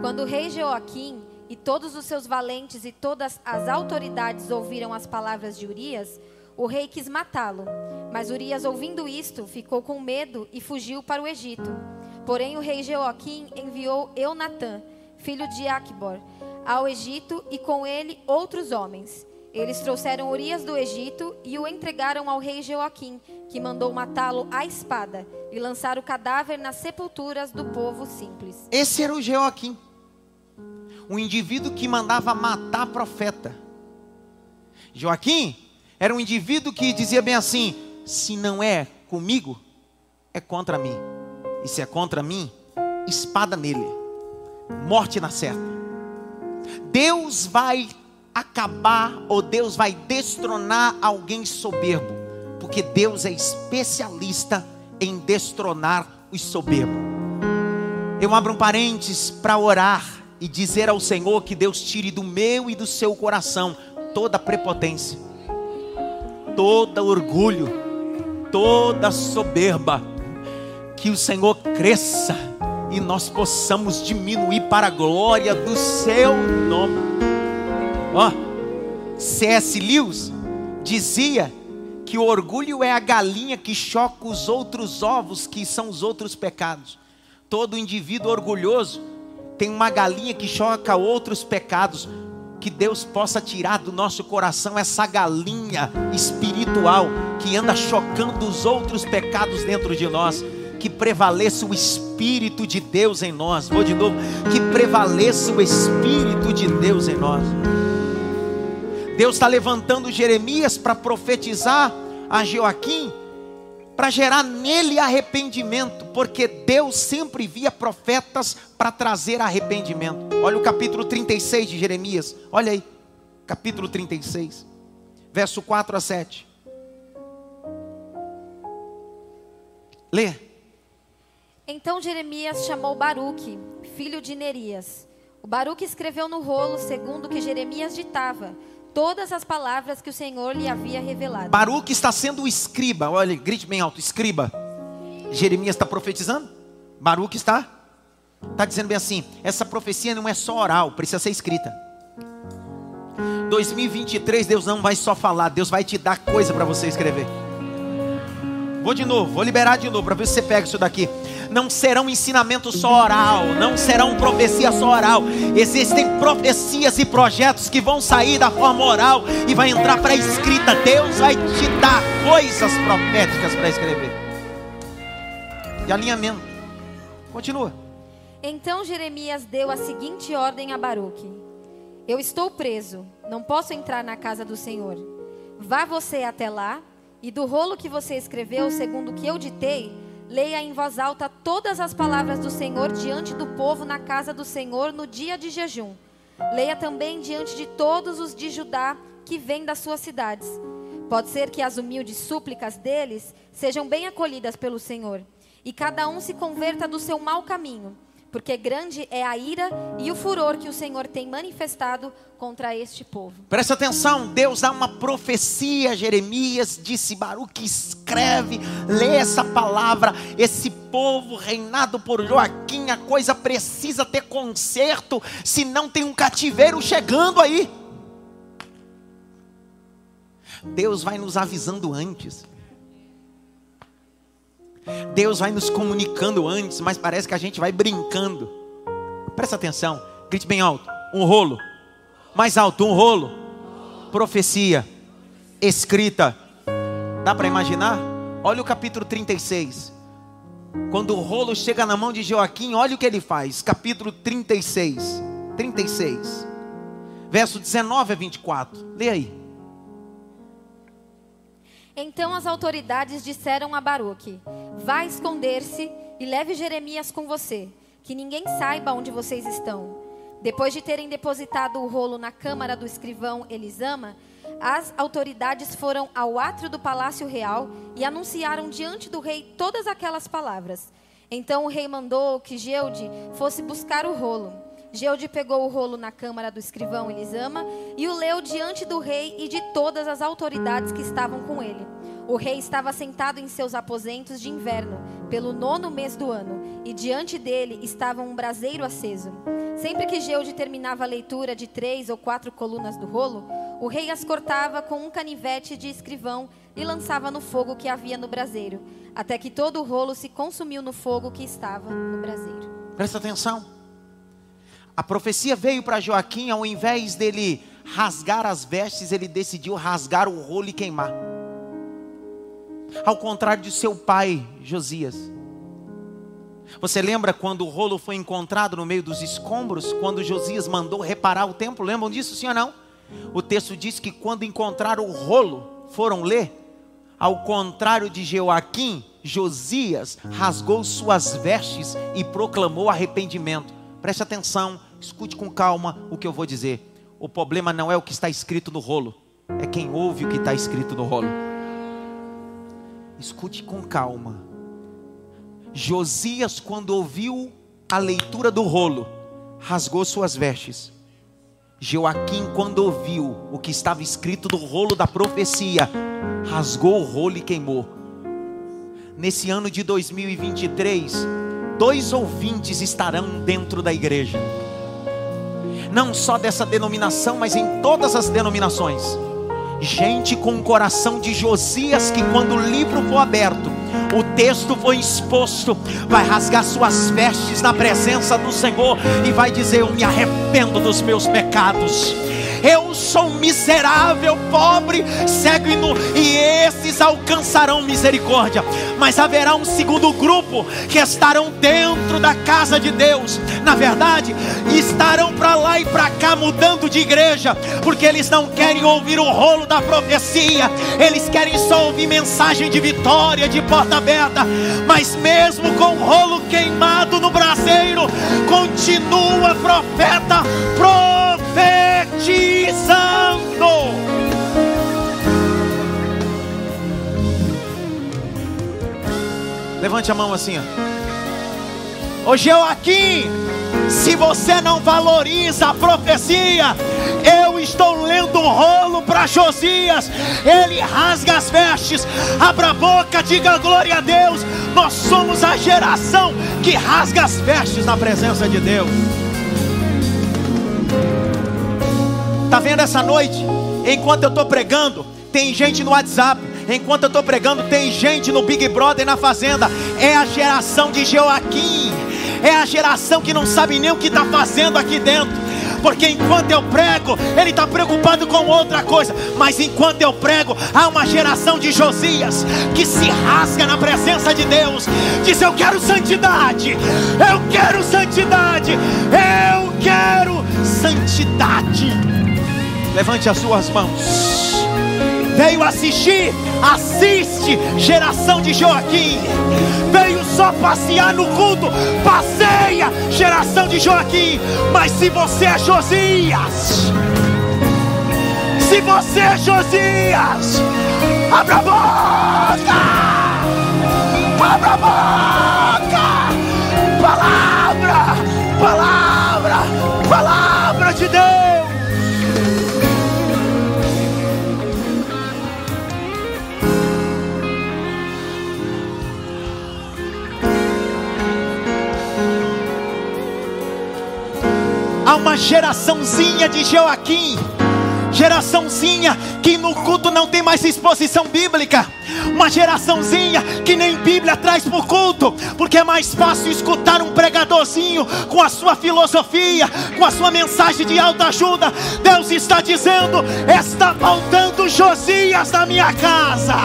Quando o rei Joaquim e todos os seus valentes e todas as autoridades ouviram as palavras de Urias, o rei quis matá-lo. Mas Urias, ouvindo isto, ficou com medo e fugiu para o Egito. Porém, o rei Joaquim enviou Eunatã, filho de Acbor, ao Egito e com ele outros homens. Eles trouxeram Urias do Egito e o entregaram ao rei Joaquim, que mandou matá-lo à espada e lançar o cadáver nas sepulturas do povo simples. Esse era o Joaquim, um indivíduo que mandava matar profeta. Joaquim era um indivíduo que dizia bem assim: se não é comigo, é contra mim. E se é contra mim, espada nele, morte na certa. Deus vai acabar ou Deus vai destronar alguém soberbo, porque Deus é especialista em destronar os soberbos. Eu abro um parênteses para orar e dizer ao Senhor que Deus tire do meu e do seu coração toda prepotência, todo orgulho, toda soberba, que o Senhor cresça e nós possamos diminuir para a glória do seu nome. Ó, oh, C.S. Lewis dizia que o orgulho é a galinha que choca os outros ovos, que são os outros pecados. Todo indivíduo orgulhoso tem uma galinha que choca outros pecados. Que Deus possa tirar do nosso coração essa galinha espiritual que anda chocando os outros pecados dentro de nós que prevaleça o Espírito de Deus em nós. Vou de novo, que prevaleça o Espírito de Deus em nós. Deus está levantando Jeremias para profetizar a Joaquim, para gerar nele arrependimento, porque Deus sempre via profetas para trazer arrependimento. Olha o capítulo 36 de Jeremias, olha aí, capítulo 36, verso 4 a 7. Lê. Então Jeremias chamou Baruque, filho de Nerias. O Baruque escreveu no rolo, segundo o que Jeremias ditava, todas as palavras que o Senhor lhe havia revelado. Baruque está sendo o escriba, olha, grite bem alto, escriba. Jeremias está profetizando? Baruque está? Está dizendo bem assim: essa profecia não é só oral, precisa ser escrita. 2023, Deus não vai só falar, Deus vai te dar coisa para você escrever. Vou de novo, vou liberar de novo para ver se você pega isso daqui não serão ensinamento só oral, não serão profecia só oral. Existem profecias e projetos que vão sair da forma oral e vai entrar para a escrita. Deus vai te dar coisas proféticas para escrever. E alinhamento. Continua. Então Jeremias deu a seguinte ordem a Baruque: Eu estou preso, não posso entrar na casa do Senhor. Vá você até lá, e do rolo que você escreveu, segundo o que eu ditei, Leia em voz alta todas as palavras do Senhor diante do povo na casa do Senhor no dia de jejum. Leia também diante de todos os de Judá que vêm das suas cidades. Pode ser que as humildes súplicas deles sejam bem acolhidas pelo Senhor, e cada um se converta do seu mau caminho porque grande é a ira e o furor que o Senhor tem manifestado contra este povo. Presta atenção, Deus dá uma profecia, Jeremias disse, Baruque escreve, lê essa palavra, esse povo reinado por Joaquim, a coisa precisa ter conserto, senão tem um cativeiro chegando aí. Deus vai nos avisando antes. Deus vai nos comunicando antes, mas parece que a gente vai brincando. Presta atenção, grite bem alto: um rolo, mais alto, um rolo. Profecia, escrita. Dá para imaginar? Olha o capítulo 36. Quando o rolo chega na mão de Joaquim, olha o que ele faz. Capítulo 36. 36. Verso 19 a 24. Lê aí. Então as autoridades disseram a Baruque: Vá esconder-se e leve Jeremias com você, que ninguém saiba onde vocês estão. Depois de terem depositado o rolo na câmara do escrivão Elisama, as autoridades foram ao átrio do palácio real e anunciaram diante do rei todas aquelas palavras. Então o rei mandou que Geude fosse buscar o rolo. Geude pegou o rolo na câmara do escrivão Elisama e o leu diante do rei e de todas as autoridades que estavam com ele. O rei estava sentado em seus aposentos de inverno, pelo nono mês do ano, e diante dele estava um braseiro aceso. Sempre que Geude terminava a leitura de três ou quatro colunas do rolo, o rei as cortava com um canivete de escrivão e lançava no fogo que havia no braseiro, até que todo o rolo se consumiu no fogo que estava no braseiro. Presta atenção. A profecia veio para Joaquim, ao invés dele rasgar as vestes, ele decidiu rasgar o rolo e queimar. Ao contrário de seu pai, Josias. Você lembra quando o rolo foi encontrado no meio dos escombros? Quando Josias mandou reparar o templo? Lembram disso, sim ou não? O texto diz que quando encontraram o rolo, foram ler. Ao contrário de Joaquim, Josias rasgou suas vestes e proclamou arrependimento. Preste atenção, escute com calma o que eu vou dizer. O problema não é o que está escrito no rolo, é quem ouve o que está escrito no rolo. Escute com calma. Josias, quando ouviu a leitura do rolo, rasgou suas vestes. Joaquim, quando ouviu o que estava escrito no rolo da profecia, rasgou o rolo e queimou. Nesse ano de 2023, dois ouvintes estarão dentro da igreja não só dessa denominação, mas em todas as denominações. Gente com o coração de Josias, que quando o livro for aberto, o texto foi exposto, vai rasgar suas vestes na presença do Senhor e vai dizer: Eu me arrependo dos meus pecados eu sou miserável, pobre, cego e nu, e esses alcançarão misericórdia. Mas haverá um segundo grupo que estarão dentro da casa de Deus, na verdade, estarão para lá e para cá mudando de igreja, porque eles não querem ouvir o rolo da profecia, eles querem só ouvir mensagem de vitória, de porta aberta, mas mesmo com o rolo queimado no braseiro, continua profeta, profeta Levante a mão assim, ó. Ô Joaquim, se você não valoriza a profecia, eu estou lendo um rolo para Josias. Ele rasga as vestes, abra a boca, diga glória a Deus. Nós somos a geração que rasga as vestes na presença de Deus. Está vendo essa noite? Enquanto eu estou pregando, tem gente no WhatsApp. Enquanto eu estou pregando, tem gente no Big Brother na fazenda. É a geração de Joaquim. É a geração que não sabe nem o que está fazendo aqui dentro. Porque enquanto eu prego, ele está preocupado com outra coisa. Mas enquanto eu prego, há uma geração de Josias que se rasga na presença de Deus. Diz: Eu quero santidade. Eu quero santidade. Eu quero santidade. Levante as suas mãos. Veio assistir, assiste, geração de Joaquim. Veio só passear no culto, passeia, geração de Joaquim. Mas se você é Josias, se você é Josias, abra a boca, abra a boca, Há uma geraçãozinha de Joaquim, geraçãozinha que no culto não tem mais exposição bíblica, uma geraçãozinha que nem Bíblia traz para o culto, porque é mais fácil escutar um pregadorzinho com a sua filosofia, com a sua mensagem de alta ajuda. Deus está dizendo: está faltando Josias na minha casa.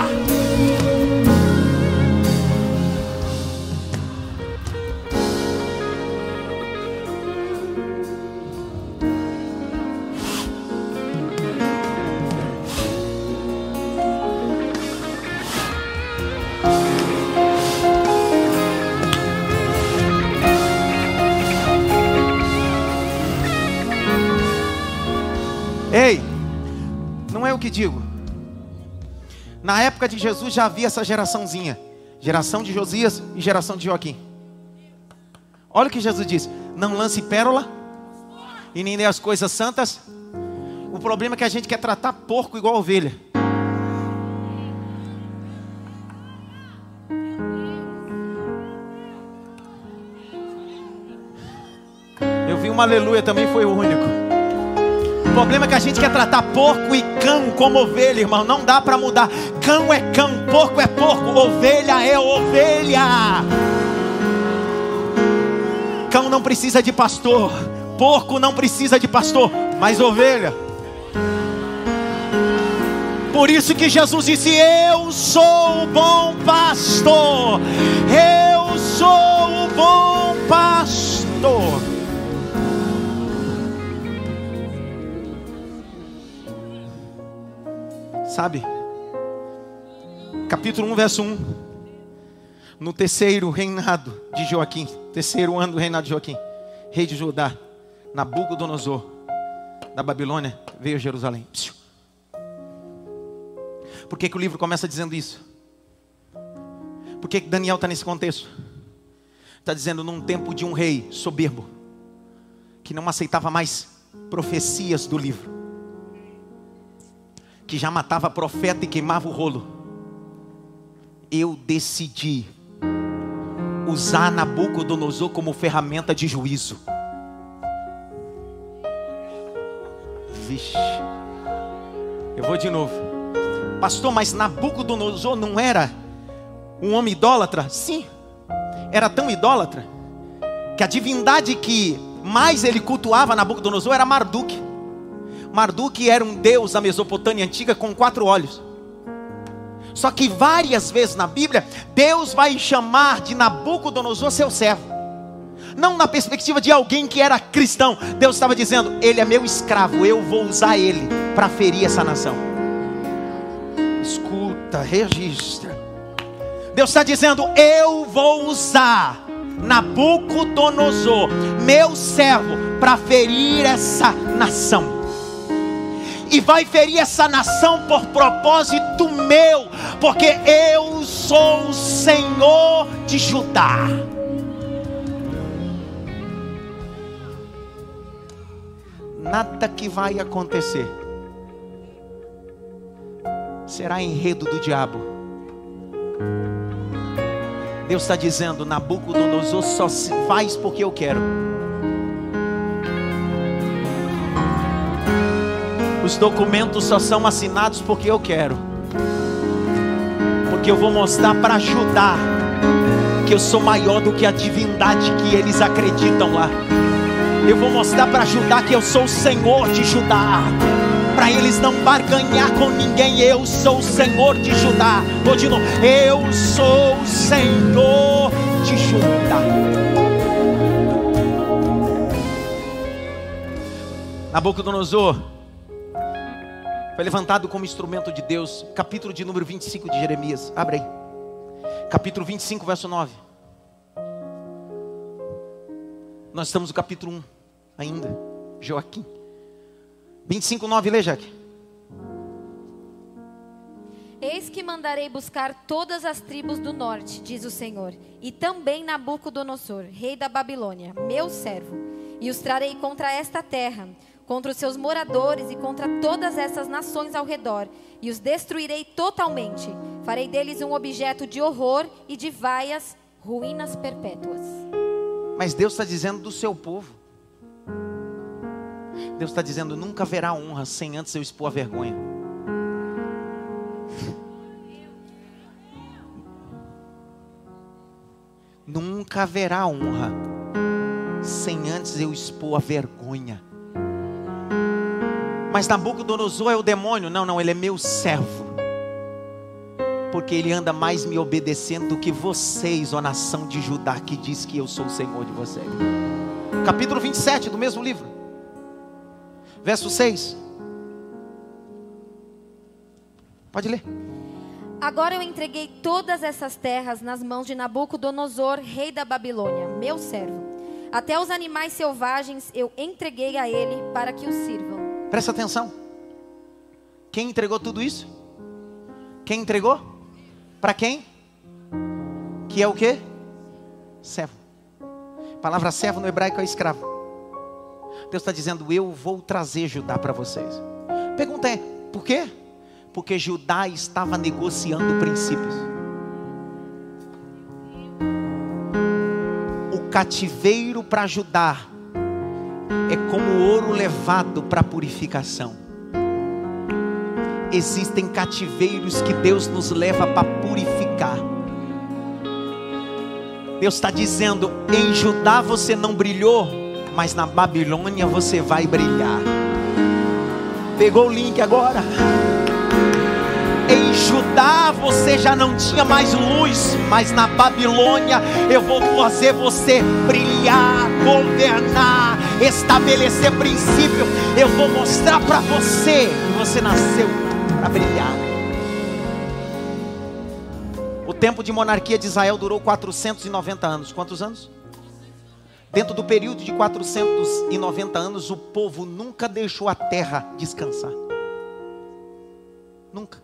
Digo. Na época de Jesus já havia essa geraçãozinha, geração de Josias e geração de Joaquim. Olha o que Jesus diz: não lance pérola e nem dê as coisas santas. O problema é que a gente quer tratar porco igual ovelha. Eu vi uma aleluia também, foi o único problema é que a gente quer tratar porco e cão como ovelha, irmão. Não dá para mudar. Cão é cão, porco é porco, ovelha é ovelha. Cão não precisa de pastor, porco não precisa de pastor, mas ovelha. Por isso que Jesus disse: Eu sou o bom pastor. Eu sou o bom pastor. Sabe? Capítulo 1, verso 1. No terceiro reinado de Joaquim, terceiro ano do reinado de Joaquim, rei de Judá, Nabucodonosor, da Babilônia veio a Jerusalém. Por que, que o livro começa dizendo isso? Por que, que Daniel está nesse contexto? Está dizendo num tempo de um rei soberbo, que não aceitava mais profecias do livro, que já matava profeta e queimava o rolo. Eu decidi usar Nabucodonosor como ferramenta de juízo. Vixe, eu vou de novo, pastor. Mas Nabucodonosor não era um homem idólatra? Sim, era tão idólatra que a divindade que mais ele cultuava Nabucodonosor era Marduk. Marduk era um deus da Mesopotâmia antiga com quatro olhos. Só que várias vezes na Bíblia, Deus vai chamar de Nabucodonosor seu servo. Não na perspectiva de alguém que era cristão. Deus estava dizendo: Ele é meu escravo, eu vou usar ele para ferir essa nação. Escuta, registra. Deus está dizendo: Eu vou usar Nabucodonosor, meu servo, para ferir essa nação. E vai ferir essa nação por propósito meu, porque eu sou o Senhor de Judá. Nada que vai acontecer será enredo do diabo Deus está dizendo: Nabucodonosor só se faz porque eu quero. Os documentos só são assinados porque eu quero. Porque eu vou mostrar para ajudar que eu sou maior do que a divindade que eles acreditam lá. Eu vou mostrar para ajudar que eu sou o Senhor de Judá para eles não barganhar com ninguém. Eu sou o Senhor de Judá. Vou de novo. Eu sou o Senhor de Judá. Nabucodonosor foi levantado como instrumento de Deus. Capítulo de número 25 de Jeremias. Abre aí. Capítulo 25, verso 9. Nós estamos no capítulo 1 ainda. Joaquim. 25, 9, lê, Jaque. Eis que mandarei buscar todas as tribos do norte, diz o Senhor, e também Nabucodonosor, rei da Babilônia, meu servo, e os trarei contra esta terra, contra os seus moradores e contra todas essas nações ao redor, e os destruirei totalmente. Farei deles um objeto de horror e de vaias, ruínas perpétuas. Mas Deus está dizendo do seu povo. Deus está dizendo: nunca haverá honra sem antes eu expor a vergonha. Nunca haverá honra sem antes eu expor a vergonha. Mas Nabucodonosor é o demônio? Não, não, ele é meu servo. Porque ele anda mais me obedecendo do que vocês, ó nação de Judá, que diz que eu sou o Senhor de vocês. Capítulo 27 do mesmo livro. Verso 6. Pode ler. Agora eu entreguei todas essas terras nas mãos de Nabucodonosor, rei da Babilônia, meu servo. Até os animais selvagens eu entreguei a ele para que o sirvam. Presta atenção. Quem entregou tudo isso? Quem entregou? Para quem? Que é o que? Servo. A palavra servo no hebraico é escravo. Deus está dizendo: Eu vou trazer Judá para vocês. Pergunta é: por quê? Porque Judá estava negociando princípios. O cativeiro para Judá é como ouro levado para purificação. Existem cativeiros que Deus nos leva para purificar. Deus está dizendo: em Judá você não brilhou, mas na Babilônia você vai brilhar. Pegou o link agora? Em Judá você já não tinha mais luz, mas na Babilônia eu vou fazer você brilhar, governar, estabelecer princípio. Eu vou mostrar para você que você nasceu para brilhar. O tempo de monarquia de Israel durou 490 anos. Quantos anos? Dentro do período de 490 anos, o povo nunca deixou a terra descansar. Nunca.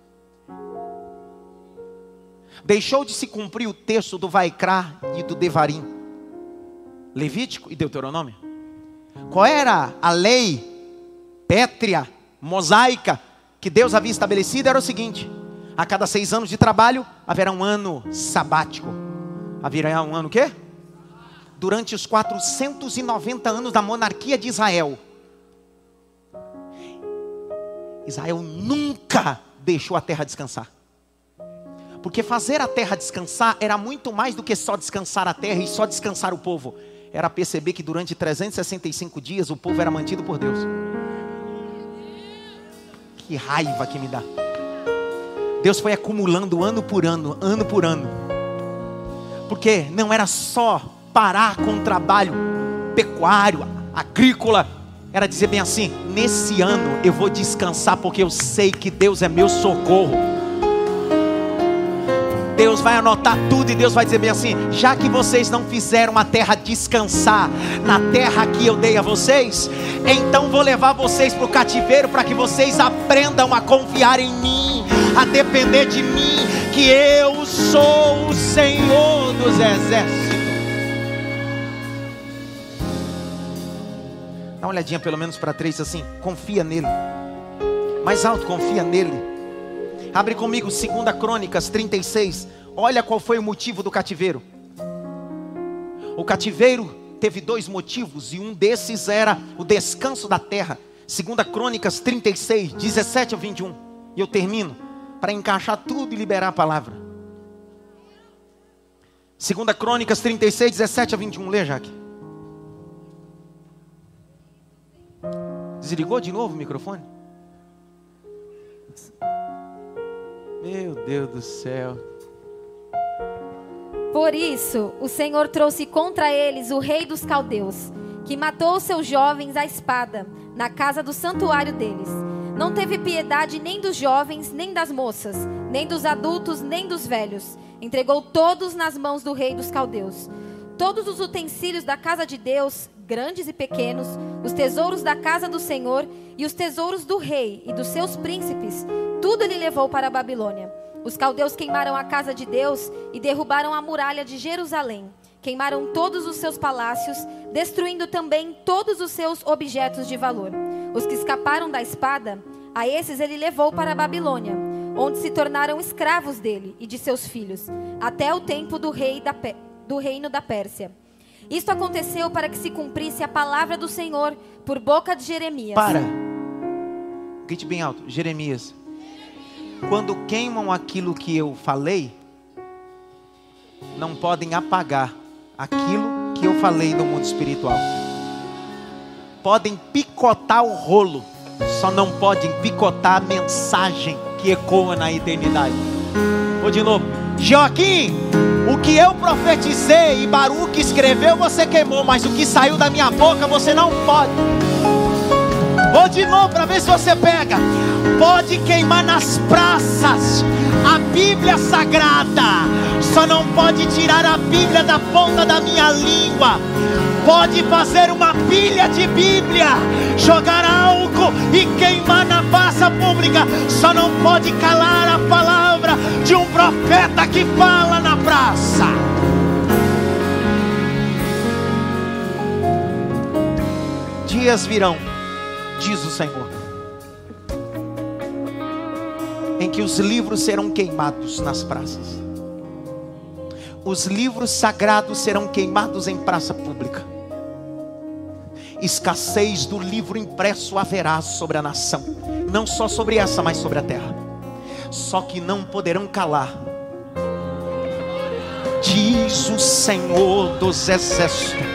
Deixou de se cumprir o texto do Vaikra e do Devarim. Levítico e Deuteronômio. Qual era a lei pétrea, mosaica, que Deus havia estabelecido? Era o seguinte: a cada seis anos de trabalho haverá um ano sabático. Haverá um ano o quê? Durante os 490 anos da monarquia de Israel. Israel nunca deixou a terra descansar. Porque fazer a terra descansar era muito mais do que só descansar a terra e só descansar o povo. Era perceber que durante 365 dias o povo era mantido por Deus. Que raiva que me dá. Deus foi acumulando ano por ano, ano por ano. Porque não era só parar com o trabalho pecuário, agrícola, era dizer bem assim: nesse ano eu vou descansar porque eu sei que Deus é meu socorro. Deus vai anotar tudo e Deus vai dizer bem assim: já que vocês não fizeram a terra descansar na terra que eu dei a vocês, então vou levar vocês para o cativeiro para que vocês aprendam a confiar em mim, a depender de mim, que eu sou o Senhor dos exércitos. Dá uma olhadinha pelo menos para três assim, confia nele. Mais alto, confia nele. Abre comigo 2 Crônicas 36. Olha qual foi o motivo do cativeiro. O cativeiro teve dois motivos e um desses era o descanso da terra. 2 Crônicas 36, 17 a 21. E eu termino para encaixar tudo e liberar a palavra. 2 Crônicas 36, 17 a 21. Lê, Jaque. Desligou de novo o microfone? Meu Deus do céu. Por isso, o Senhor trouxe contra eles o rei dos caldeus, que matou seus jovens à espada, na casa do santuário deles. Não teve piedade nem dos jovens, nem das moças, nem dos adultos, nem dos velhos. Entregou todos nas mãos do rei dos caldeus. Todos os utensílios da casa de Deus, grandes e pequenos, os tesouros da casa do Senhor e os tesouros do rei e dos seus príncipes, tudo ele levou para a Babilônia. Os caldeus queimaram a casa de Deus e derrubaram a muralha de Jerusalém. Queimaram todos os seus palácios, destruindo também todos os seus objetos de valor. Os que escaparam da espada, a esses ele levou para a Babilônia, onde se tornaram escravos dele e de seus filhos, até o tempo do, rei da, do reino da Pérsia. Isto aconteceu para que se cumprisse a palavra do Senhor por boca de Jeremias. Para. Grite bem alto. Jeremias quando queimam aquilo que eu falei, não podem apagar aquilo que eu falei no mundo espiritual. Podem picotar o rolo, só não podem picotar a mensagem que ecoa na eternidade. Vou de novo. Joaquim, que eu profetizei e Baruque escreveu, você queimou, mas o que saiu da minha boca, você não pode. Vou de novo para ver se você pega. Pode queimar nas praças a Bíblia sagrada. Só não pode tirar a Bíblia da ponta da minha língua. Pode fazer uma pilha de Bíblia, jogar álcool e queimar na praça pública. Só não pode calar a palavra de um profeta que fala na praça. Dias virão diz o Senhor, em que os livros serão queimados nas praças, os livros sagrados serão queimados em praça pública, escassez do livro impresso haverá sobre a nação, não só sobre essa, mas sobre a terra, só que não poderão calar, diz o Senhor dos exércitos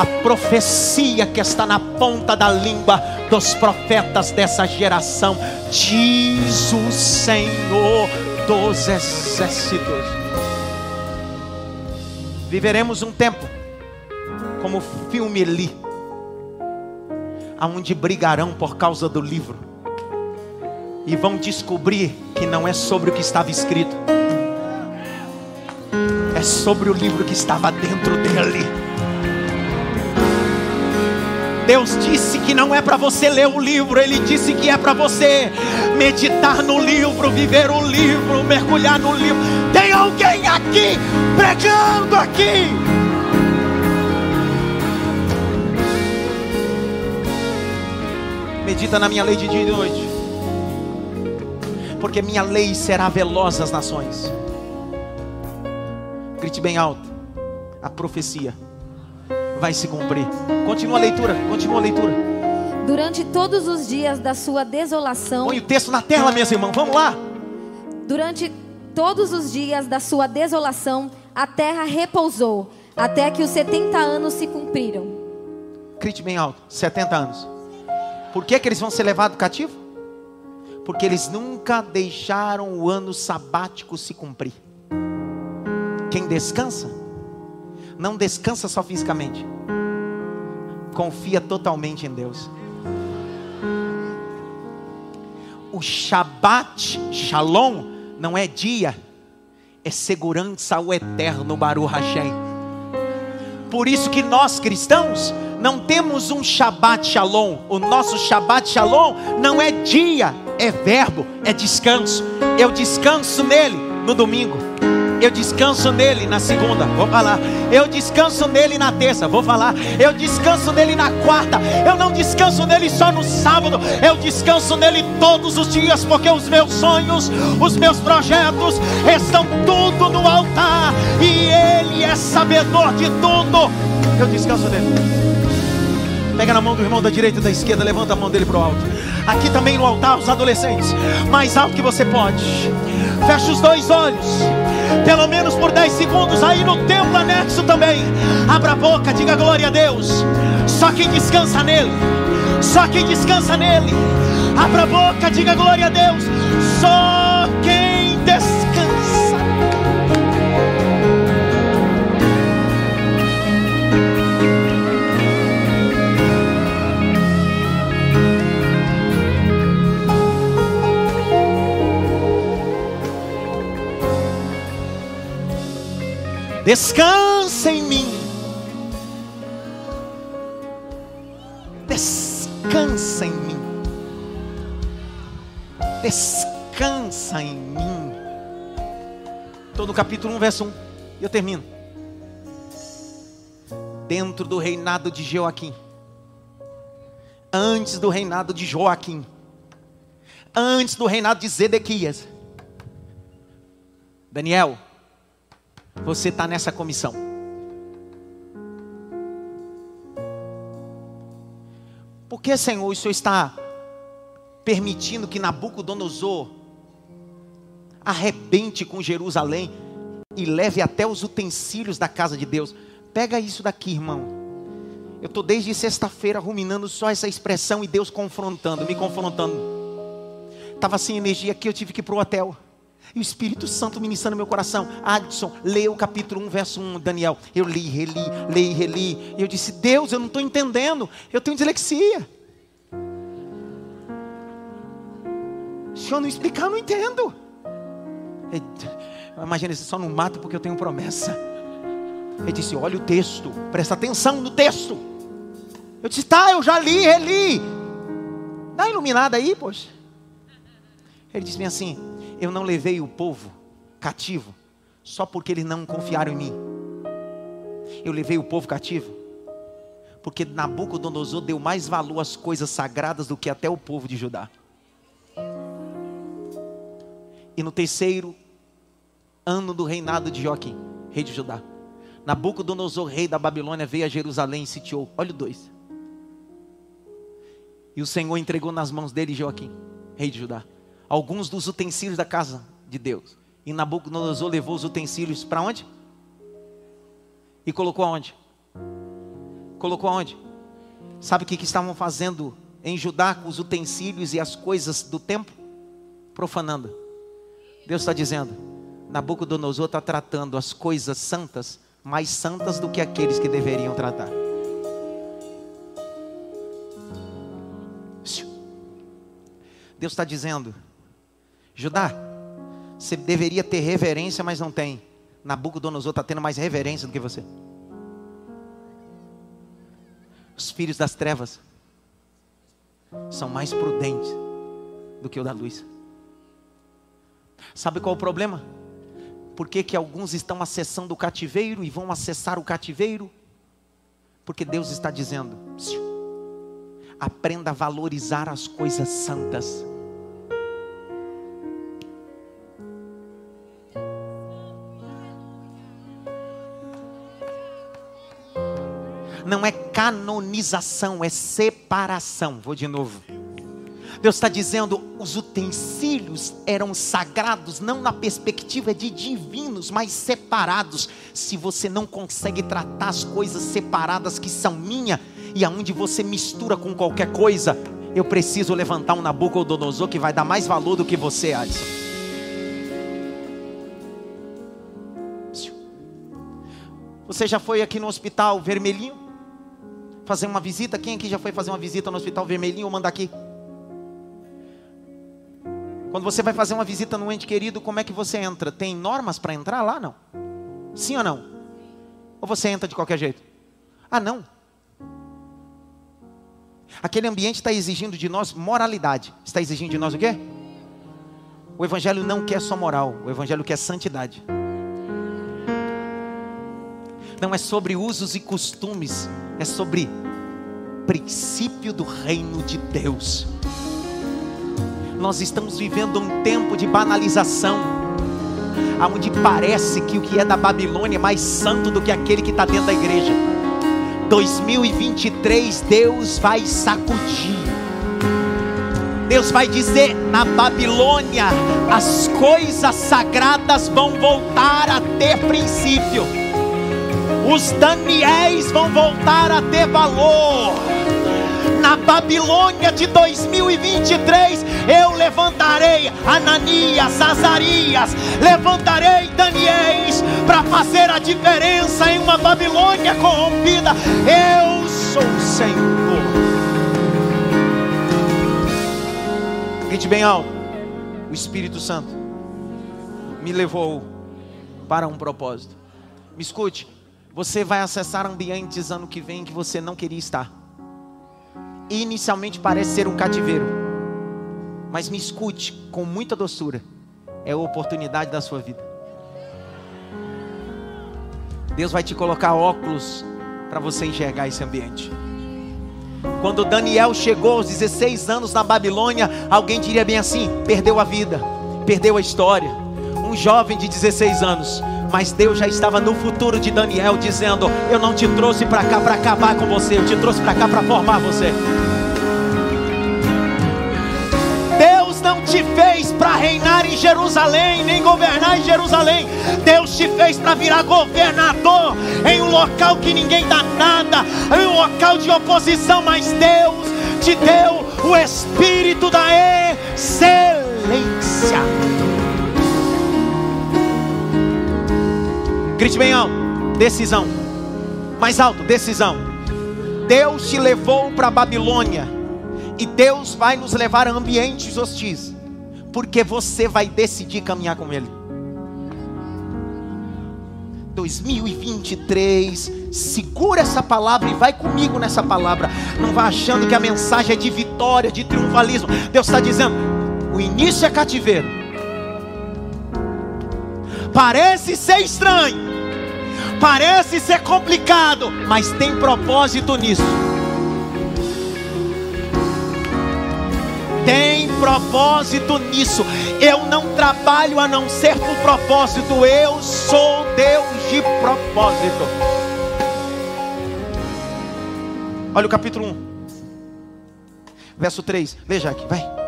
a profecia que está na ponta da língua dos profetas dessa geração, diz o Senhor dos exércitos. Viveremos um tempo como filme Eli, aonde brigarão por causa do livro e vão descobrir que não é sobre o que estava escrito, é sobre o livro que estava dentro dele Deus disse que não é para você ler o livro, Ele disse que é para você meditar no livro, viver o livro, mergulhar no livro. Tem alguém aqui pregando aqui. Medita na minha lei de dia e de noite, porque minha lei será veloz às nações. Grite bem alto, a profecia vai se cumprir. Continua a leitura, continua a leitura. Durante todos os dias da sua desolação. Põe o texto na tela, meus irmãos, vamos lá. Durante todos os dias da sua desolação, a terra repousou, até que os 70 anos se cumpriram. Grite bem alto: 70 anos. Por que, que eles vão ser levados cativo? Porque eles nunca deixaram o ano sabático se cumprir. Quem descansa, não descansa só fisicamente, confia totalmente em Deus. O Shabat Shalom não é dia, é segurança ao eterno Baruch Hashem. Por isso que nós cristãos não temos um Shabat Shalom. O nosso Shabat Shalom não é dia, é verbo, é descanso. Eu descanso nele no domingo. Eu descanso nele na segunda, vou falar. Eu descanso nele na terça, vou falar. Eu descanso nele na quarta. Eu não descanso nele só no sábado. Eu descanso nele todos os dias, porque os meus sonhos, os meus projetos estão tudo no altar. E ele é sabedor de tudo. Eu descanso nele. Pega na mão do irmão da direita e da esquerda, levanta a mão dele para o alto. Aqui também no altar, os adolescentes, mais alto que você pode. Feche os dois olhos, pelo menos por 10 segundos, aí no templo anexo também. Abra a boca, diga glória a Deus. Só quem descansa nele, só quem descansa nele. Abra a boca, diga glória a Deus. Só quem Descansa em mim. Descansa em mim. Descansa em mim. Estou no capítulo 1, verso 1. E eu termino. Dentro do reinado de Joaquim. Antes do reinado de Joaquim. Antes do reinado de Zedequias. Daniel você está nessa comissão. Por que, Senhor, o Senhor está permitindo que Nabucodonosor arrebente com Jerusalém e leve até os utensílios da casa de Deus? Pega isso daqui, irmão. Eu estou desde sexta-feira ruminando só essa expressão e Deus confrontando, me confrontando. Estava sem energia aqui, eu tive que ir para o hotel. E o Espírito Santo ministrando meu coração. Adson, leia o capítulo 1, verso 1, Daniel. Eu li, reli, li, reli. E eu disse: Deus, eu não estou entendendo. Eu tenho dislexia. Senhor não explicar, eu não entendo. Imagina, só não mata porque eu tenho promessa. Ele disse: Olha o texto, presta atenção no texto. Eu disse: Tá, eu já li, reli. Dá iluminada aí, poxa. Ele disse assim: eu não levei o povo cativo só porque eles não confiaram em mim. Eu levei o povo cativo porque Nabucodonosor deu mais valor às coisas sagradas do que até o povo de Judá. E no terceiro ano do reinado de Joaquim, rei de Judá, Nabucodonosor, rei da Babilônia, veio a Jerusalém e sitiou. Olha o dois. E o Senhor entregou nas mãos dele Joaquim, rei de Judá alguns dos utensílios da casa de Deus. E Nabucodonosor levou os utensílios para onde? E colocou aonde? Colocou aonde? Sabe o que, que estavam fazendo em Judá com os utensílios e as coisas do templo? Profanando. Deus está dizendo: Nabucodonosor está tratando as coisas santas mais santas do que aqueles que deveriam tratar. Deus está dizendo: Judá, você deveria ter reverência, mas não tem. Nabucodonosor está tendo mais reverência do que você. Os filhos das trevas são mais prudentes do que o da luz. Sabe qual é o problema? Por que, que alguns estão acessando o cativeiro e vão acessar o cativeiro? Porque Deus está dizendo: aprenda a valorizar as coisas santas. Não é canonização, é separação. Vou de novo. Deus está dizendo: os utensílios eram sagrados, não na perspectiva de divinos, mas separados. Se você não consegue tratar as coisas separadas que são minha, e aonde você mistura com qualquer coisa, eu preciso levantar um Nabucodonosor que vai dar mais valor do que você, Alisson. Você já foi aqui no hospital vermelhinho? Fazer uma visita? Quem aqui já foi fazer uma visita no hospital vermelhinho? Manda aqui. Quando você vai fazer uma visita no ente querido, como é que você entra? Tem normas para entrar lá? Não. Sim ou não? Ou você entra de qualquer jeito? Ah, não. Aquele ambiente está exigindo de nós moralidade. Está exigindo de nós o quê? O Evangelho não quer só moral, o Evangelho quer santidade. Não é sobre usos e costumes, é sobre princípio do reino de Deus nós estamos vivendo um tempo de banalização, onde parece que o que é da Babilônia é mais santo do que aquele que está dentro da igreja. 2023, Deus vai sacudir. Deus vai dizer: na Babilônia, as coisas sagradas vão voltar a ter princípio, os Daniéis vão voltar a ter valor na Babilônia de 2023, eu levantarei Ananias, Azarias, levantarei Daniéis para fazer a diferença em uma Babilônia corrompida. Eu sou o Senhor. Grite bem alto. O Espírito Santo me levou para um propósito. Me escute, você vai acessar ambientes ano que vem que você não queria estar inicialmente parece ser um cativeiro, mas me escute com muita doçura, é a oportunidade da sua vida. Deus vai te colocar óculos para você enxergar esse ambiente. Quando Daniel chegou aos 16 anos na Babilônia, alguém diria bem assim: perdeu a vida, perdeu a história. Um jovem de 16 anos, mas Deus já estava no futuro de Daniel, dizendo: Eu não te trouxe para cá para acabar com você, eu te trouxe para cá para formar você. Deus não te fez para reinar em Jerusalém, nem governar em Jerusalém. Deus te fez para virar governador em um local que ninguém dá nada, em um local de oposição, mas Deus te deu o espírito da excelência. Grite bem alto: decisão. Mais alto: decisão. Deus te levou para a Babilônia. E Deus vai nos levar a ambientes hostis. Porque você vai decidir caminhar com Ele. 2023, segura essa palavra e vai comigo nessa palavra. Não vá achando que a mensagem é de vitória, de triunfalismo. Deus está dizendo: o início é cativeiro. Parece ser estranho, Parece ser complicado, mas tem propósito nisso. Tem propósito nisso. Eu não trabalho a não ser por propósito. Eu sou Deus de propósito. Olha o capítulo 1, verso 3. Veja aqui, vai.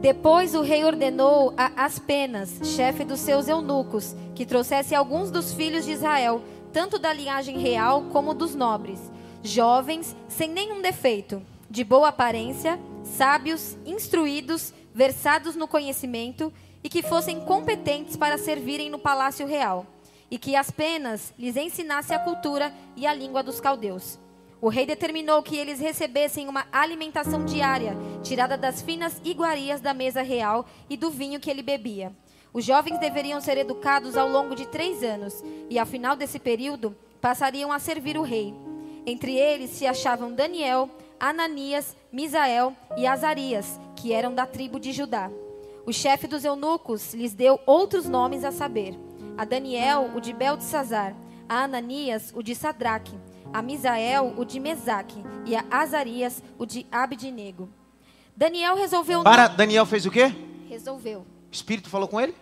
Depois o rei ordenou a Aspenas, chefe dos seus eunucos, que trouxesse alguns dos filhos de Israel, tanto da linhagem real como dos nobres, jovens, sem nenhum defeito, de boa aparência, sábios, instruídos, versados no conhecimento e que fossem competentes para servirem no palácio real, e que Aspenas lhes ensinasse a cultura e a língua dos caldeus. O rei determinou que eles recebessem uma alimentação diária, tirada das finas iguarias da mesa real e do vinho que ele bebia. Os jovens deveriam ser educados ao longo de três anos, e ao final desse período passariam a servir o rei. Entre eles se achavam Daniel, Ananias, Misael e Azarias, que eram da tribo de Judá. O chefe dos eunucos lhes deu outros nomes a saber: a Daniel, o de Beltesazar, a Ananias, o de Sadraque, a Misael, o de Mesaque, e a Azarias, o de Abidnego. Daniel resolveu. Para, Daniel fez o quê? Resolveu. O Espírito falou com ele?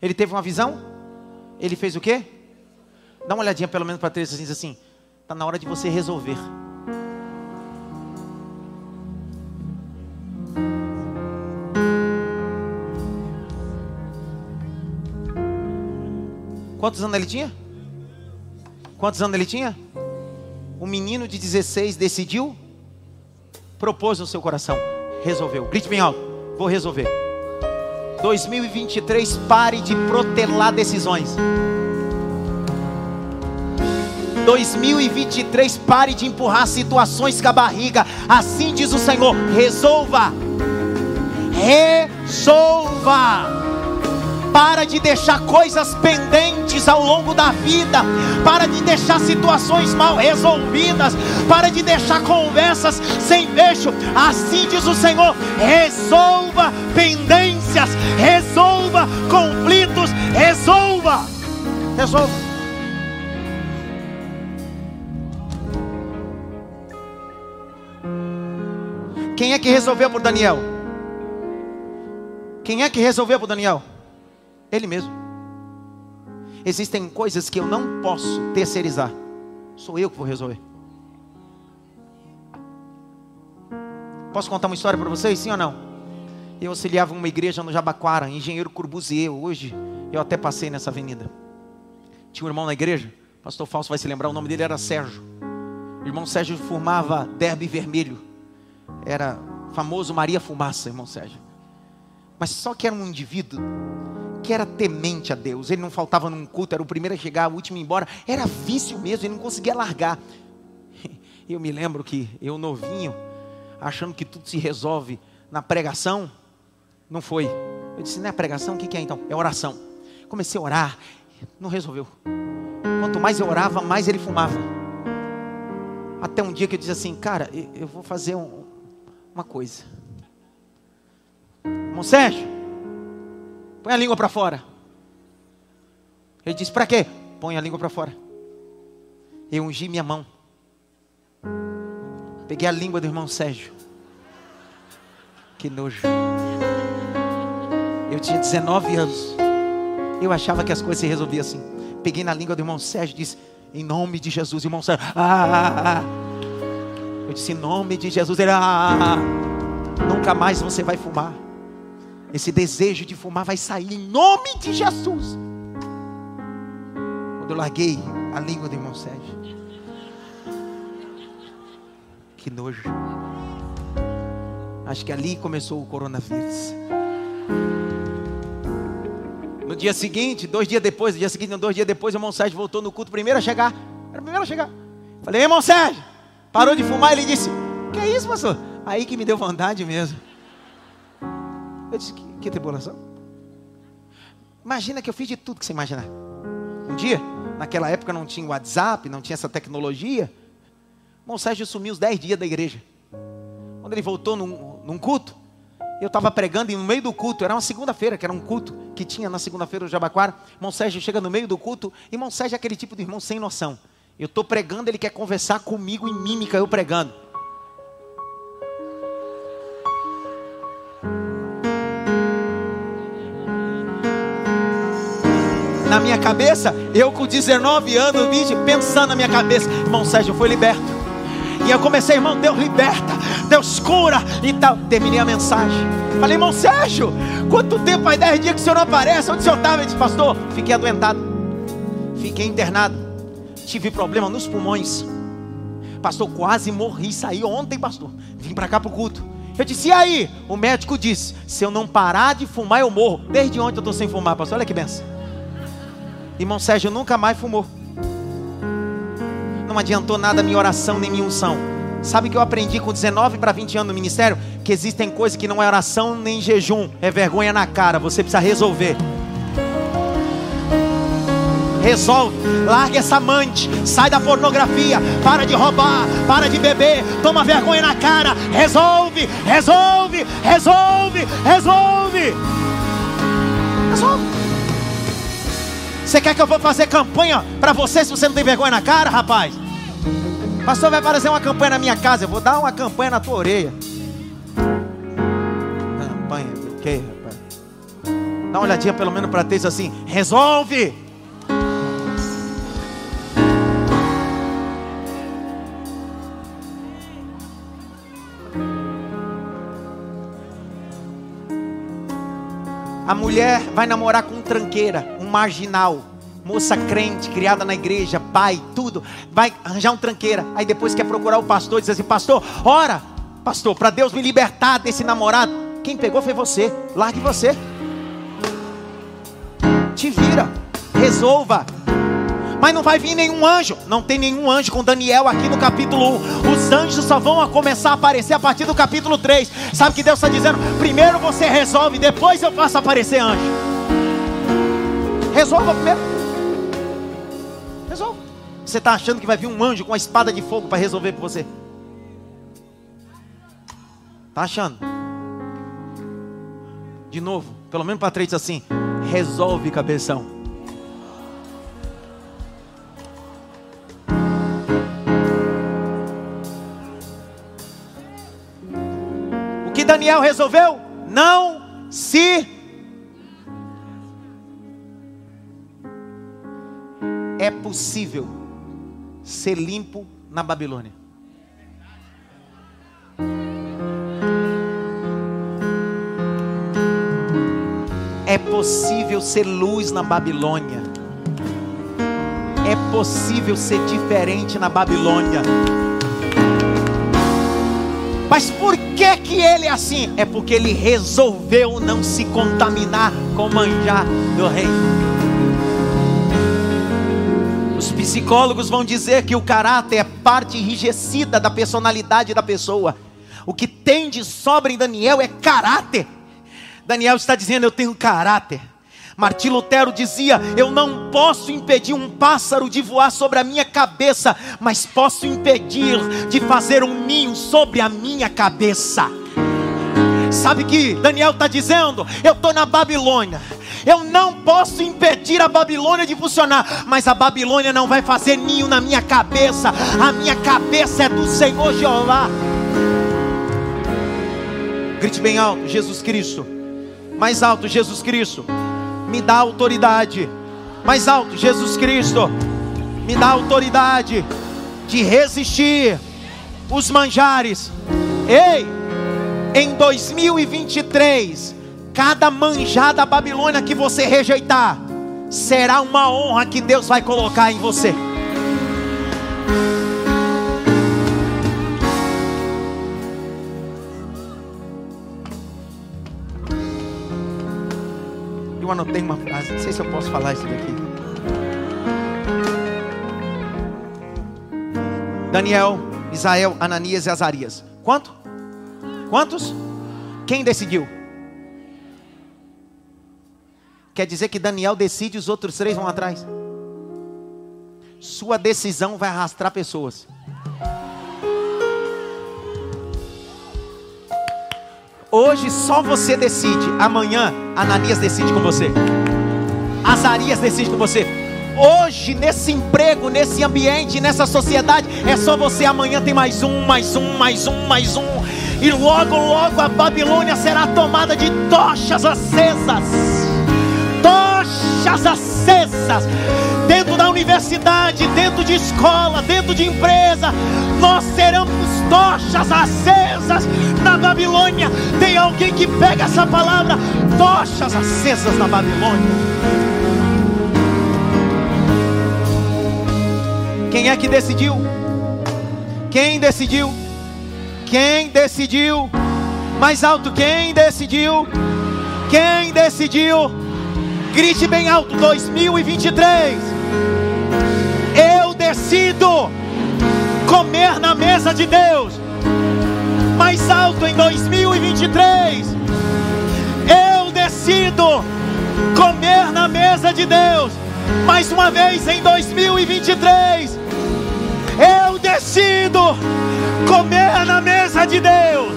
Ele teve uma visão? Ele fez o quê? Dá uma olhadinha pelo menos para três assim, assim. Está na hora de você resolver. Quantos anos ele tinha? Quantos anos ele tinha? Um menino de 16 decidiu, propôs no seu coração, resolveu. Grite bem alto, vou resolver. 2023, pare de protelar decisões. 2023, pare de empurrar situações com a barriga. Assim diz o Senhor: resolva. Resolva. Para de deixar coisas pendentes ao longo da vida. Para de deixar situações mal resolvidas. Para de deixar conversas sem fecho. Assim diz o Senhor: resolva pendências, resolva conflitos, resolva. Resolva. Quem é que resolveu por Daniel? Quem é que resolveu por Daniel? Ele mesmo. Existem coisas que eu não posso terceirizar. Sou eu que vou resolver. Posso contar uma história para vocês, sim ou não? Eu auxiliava uma igreja no Jabaquara, engenheiro Corbusier. Hoje eu até passei nessa avenida. Tinha um irmão na igreja, pastor Falso vai se lembrar, o nome dele era Sérgio. O irmão Sérgio formava derby vermelho. Era famoso Maria Fumaça, irmão Sérgio. Mas só que era um indivíduo que era temente a Deus. Ele não faltava num culto, era o primeiro a chegar, o último a ir embora. Era vício mesmo, ele não conseguia largar. Eu me lembro que eu novinho, achando que tudo se resolve na pregação, não foi. Eu disse, não é pregação, o que é então? É oração. Comecei a orar, não resolveu. Quanto mais eu orava, mais ele fumava. Até um dia que eu disse assim, cara, eu vou fazer um, uma coisa. Irmão Sérgio, Põe a língua para fora. Ele disse: Para quê? Põe a língua para fora. Eu ungi minha mão. Peguei a língua do irmão Sérgio. Que nojo. Eu tinha 19 anos. Eu achava que as coisas se resolviam assim. Peguei na língua do irmão Sérgio e disse: Em nome de Jesus, irmão Sérgio. Ah, ah, ah. Eu disse: Em nome de Jesus. Ele, ah, nunca mais você vai fumar. Esse desejo de fumar vai sair em nome de Jesus. Quando eu larguei a língua do irmão Sérgio. Que nojo. Acho que ali começou o coronavírus. No dia seguinte, dois dias depois, no dia seguinte, dois dias depois, o irmão Sérgio voltou no culto, primeiro a chegar. Era o primeiro a chegar. Falei, irmão Sérgio, parou de fumar? Ele disse, que é isso, pastor? Aí que me deu vontade mesmo. Eu disse, que, que tribulação? Imagina que eu fiz de tudo que você imaginar. Um dia, naquela época não tinha WhatsApp, não tinha essa tecnologia. O irmão Sérgio sumiu os 10 dias da igreja. Quando ele voltou num, num culto, eu estava pregando e no meio do culto, era uma segunda-feira, que era um culto que tinha na segunda-feira do Jabaquara. Irmão Sérgio chega no meio do culto, e irmão Sérgio é aquele tipo de irmão sem noção. Eu estou pregando, ele quer conversar comigo em mímica, eu pregando. Na minha cabeça, eu com 19 anos, 20, pensando na minha cabeça, irmão Sérgio foi liberto. E eu comecei, irmão, Deus liberta, Deus cura e tal. Terminei a mensagem. Falei, irmão Sérgio, quanto tempo faz 10 dias que o senhor não aparece? Onde o senhor estava? Ele disse, pastor, fiquei adoentado. Fiquei internado. Tive problema nos pulmões. Pastor, quase morri. Saí ontem, pastor. Vim para cá para o culto. Eu disse, e aí? O médico disse: se eu não parar de fumar, eu morro. Desde ontem eu estou sem fumar, pastor. Olha que benção. Irmão Sérgio nunca mais fumou. Não adiantou nada minha oração nem minha unção. Sabe que eu aprendi com 19 para 20 anos no ministério? Que existem coisas que não é oração nem jejum, é vergonha na cara, você precisa resolver. resolve. Larga essa amante, sai da pornografia, para de roubar, para de beber, toma vergonha na cara, resolve, resolve, resolve, resolve. Resolve. Você quer que eu vou fazer campanha para você se você não tem vergonha na cara, rapaz? Pastor, vai fazer uma campanha na minha casa. Eu vou dar uma campanha na tua orelha. Campanha do quê, rapaz? Dá uma olhadinha pelo menos para texto assim. Resolve! A mulher vai namorar com tranqueira, marginal moça crente, criada na igreja, pai, tudo, vai arranjar um tranqueira. Aí depois quer procurar o pastor, diz assim: Pastor, ora, pastor, para Deus me libertar desse namorado. Quem pegou foi você, largue você. Te vira, resolva. Mas não vai vir nenhum anjo. Não tem nenhum anjo com Daniel aqui no capítulo 1. Os anjos só vão começar a aparecer a partir do capítulo 3. Sabe o que Deus está dizendo? Primeiro você resolve, depois eu faço aparecer anjo. Resolva primeiro. Você está achando que vai vir um anjo com uma espada de fogo para resolver para você? Está achando? De novo, pelo menos para três assim: resolve, cabeção. O que Daniel resolveu? Não se é possível ser limpo na Babilônia. É possível ser luz na Babilônia. É possível ser diferente na Babilônia. Mas por que que ele é assim? É porque ele resolveu não se contaminar com manjar do rei. Psicólogos vão dizer que o caráter é parte enrijecida da personalidade da pessoa. O que tem de sobra em Daniel é caráter. Daniel está dizendo: Eu tenho caráter. Martim Lutero dizia: Eu não posso impedir um pássaro de voar sobre a minha cabeça, mas posso impedir de fazer um ninho sobre a minha cabeça. Sabe que Daniel está dizendo? Eu estou na Babilônia. Eu não posso impedir a Babilônia de funcionar, mas a Babilônia não vai fazer ninho na minha cabeça. A minha cabeça é do Senhor Jeová. Grite bem alto, Jesus Cristo. Mais alto, Jesus Cristo. Me dá autoridade. Mais alto, Jesus Cristo. Me dá autoridade de resistir os manjares. Ei! Em 2023, cada manjada Babilônia que você rejeitar, será uma honra que Deus vai colocar em você. Eu anotei uma frase, não sei se eu posso falar isso daqui. Daniel, Isael, Ananias e Azarias. Quanto? Quantos? Quem decidiu? Quer dizer que Daniel decide e os outros três vão atrás. Sua decisão vai arrastar pessoas. Hoje só você decide. Amanhã Ananias decide com você. Azarias decide com você. Hoje, nesse emprego, nesse ambiente, nessa sociedade, é só você. Amanhã tem mais um, mais um, mais um, mais um e logo, logo a Babilônia será tomada de tochas acesas. Tochas acesas. Dentro da universidade, dentro de escola, dentro de empresa, nós seremos tochas acesas na Babilônia. Tem alguém que pega essa palavra, tochas acesas na Babilônia. Quem é que decidiu? Quem decidiu? Quem decidiu? Mais alto, quem decidiu? Quem decidiu? Grite bem alto, 2023. Eu decido comer na mesa de Deus. Mais alto em 2023. Eu decido comer na mesa de Deus. mais uma vez em 2023, eu decido comer na mesa de Deus.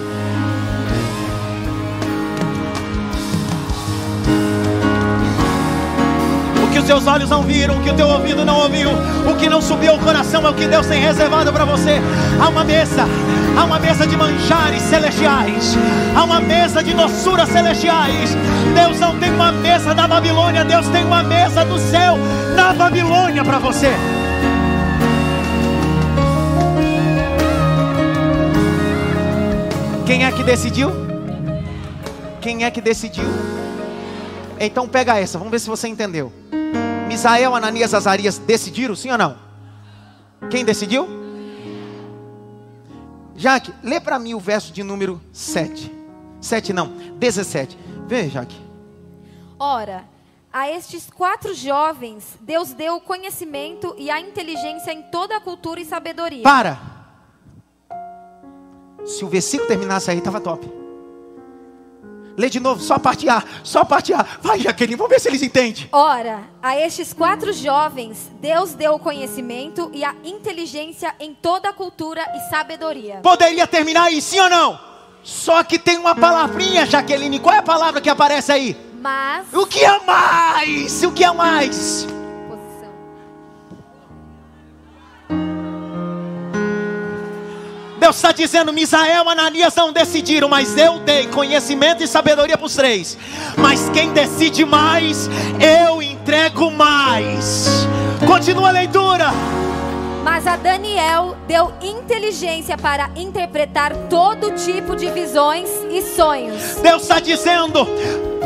O que os seus olhos não viram, o que o teu ouvido não ouviu, o que não subiu ao coração é o que Deus tem reservado para você. Há uma mesa, há uma mesa de manjares celestiais, há uma mesa de doçuras celestiais. Deus não tem uma mesa da Babilônia, Deus tem uma mesa do céu na Babilônia para você. Quem é que decidiu? Quem é que decidiu? Então pega essa, vamos ver se você entendeu. Misael, Ananias, Azarias decidiram, sim ou não? Quem decidiu? Jaque, lê para mim o verso de número 7. 7 não, 17. Vê, Jaque. Ora, a estes quatro jovens, Deus deu o conhecimento e a inteligência em toda a cultura e sabedoria. Para! Se o versículo terminasse aí, estava top. Lê de novo, só a parte A, só a parte A. Vai, Jaqueline, vamos ver se eles entendem. Ora, a estes quatro jovens, Deus deu o conhecimento e a inteligência em toda a cultura e sabedoria. Poderia terminar aí, sim ou não? Só que tem uma palavrinha, Jaqueline. Qual é a palavra que aparece aí? Mas. O que é mais? O que é mais? Deus está dizendo: Misael, Ananias não decidiram, mas eu dei conhecimento e sabedoria para os três. Mas quem decide mais, eu entrego mais. Continua a leitura. Mas a Daniel deu inteligência para interpretar todo tipo de visões e sonhos. Deus está dizendo: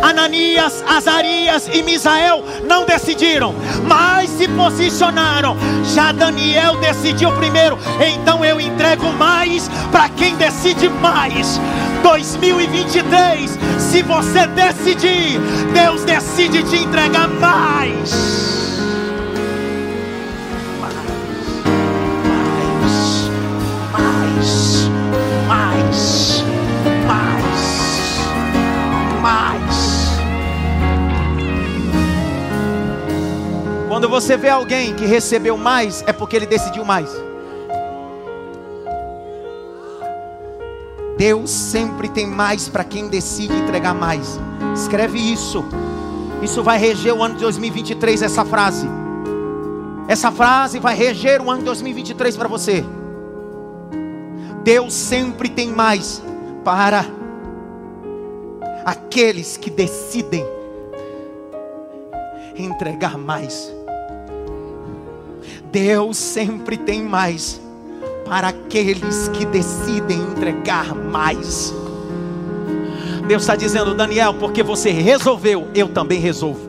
Ananias, Azarias e Misael não decidiram, mas se posicionaram. Já Daniel decidiu primeiro, então eu entrego mais para quem decide mais. 2023, se você decidir, Deus decide te entregar mais. Mais, mais, mais. Quando você vê alguém que recebeu mais, é porque ele decidiu mais. Deus sempre tem mais para quem decide entregar mais. Escreve isso. Isso vai reger o ano de 2023, essa frase. Essa frase vai reger o ano de 2023 para você. Deus sempre tem mais para aqueles que decidem entregar mais. Deus sempre tem mais para aqueles que decidem entregar mais. Deus está dizendo, Daniel, porque você resolveu, eu também resolvo.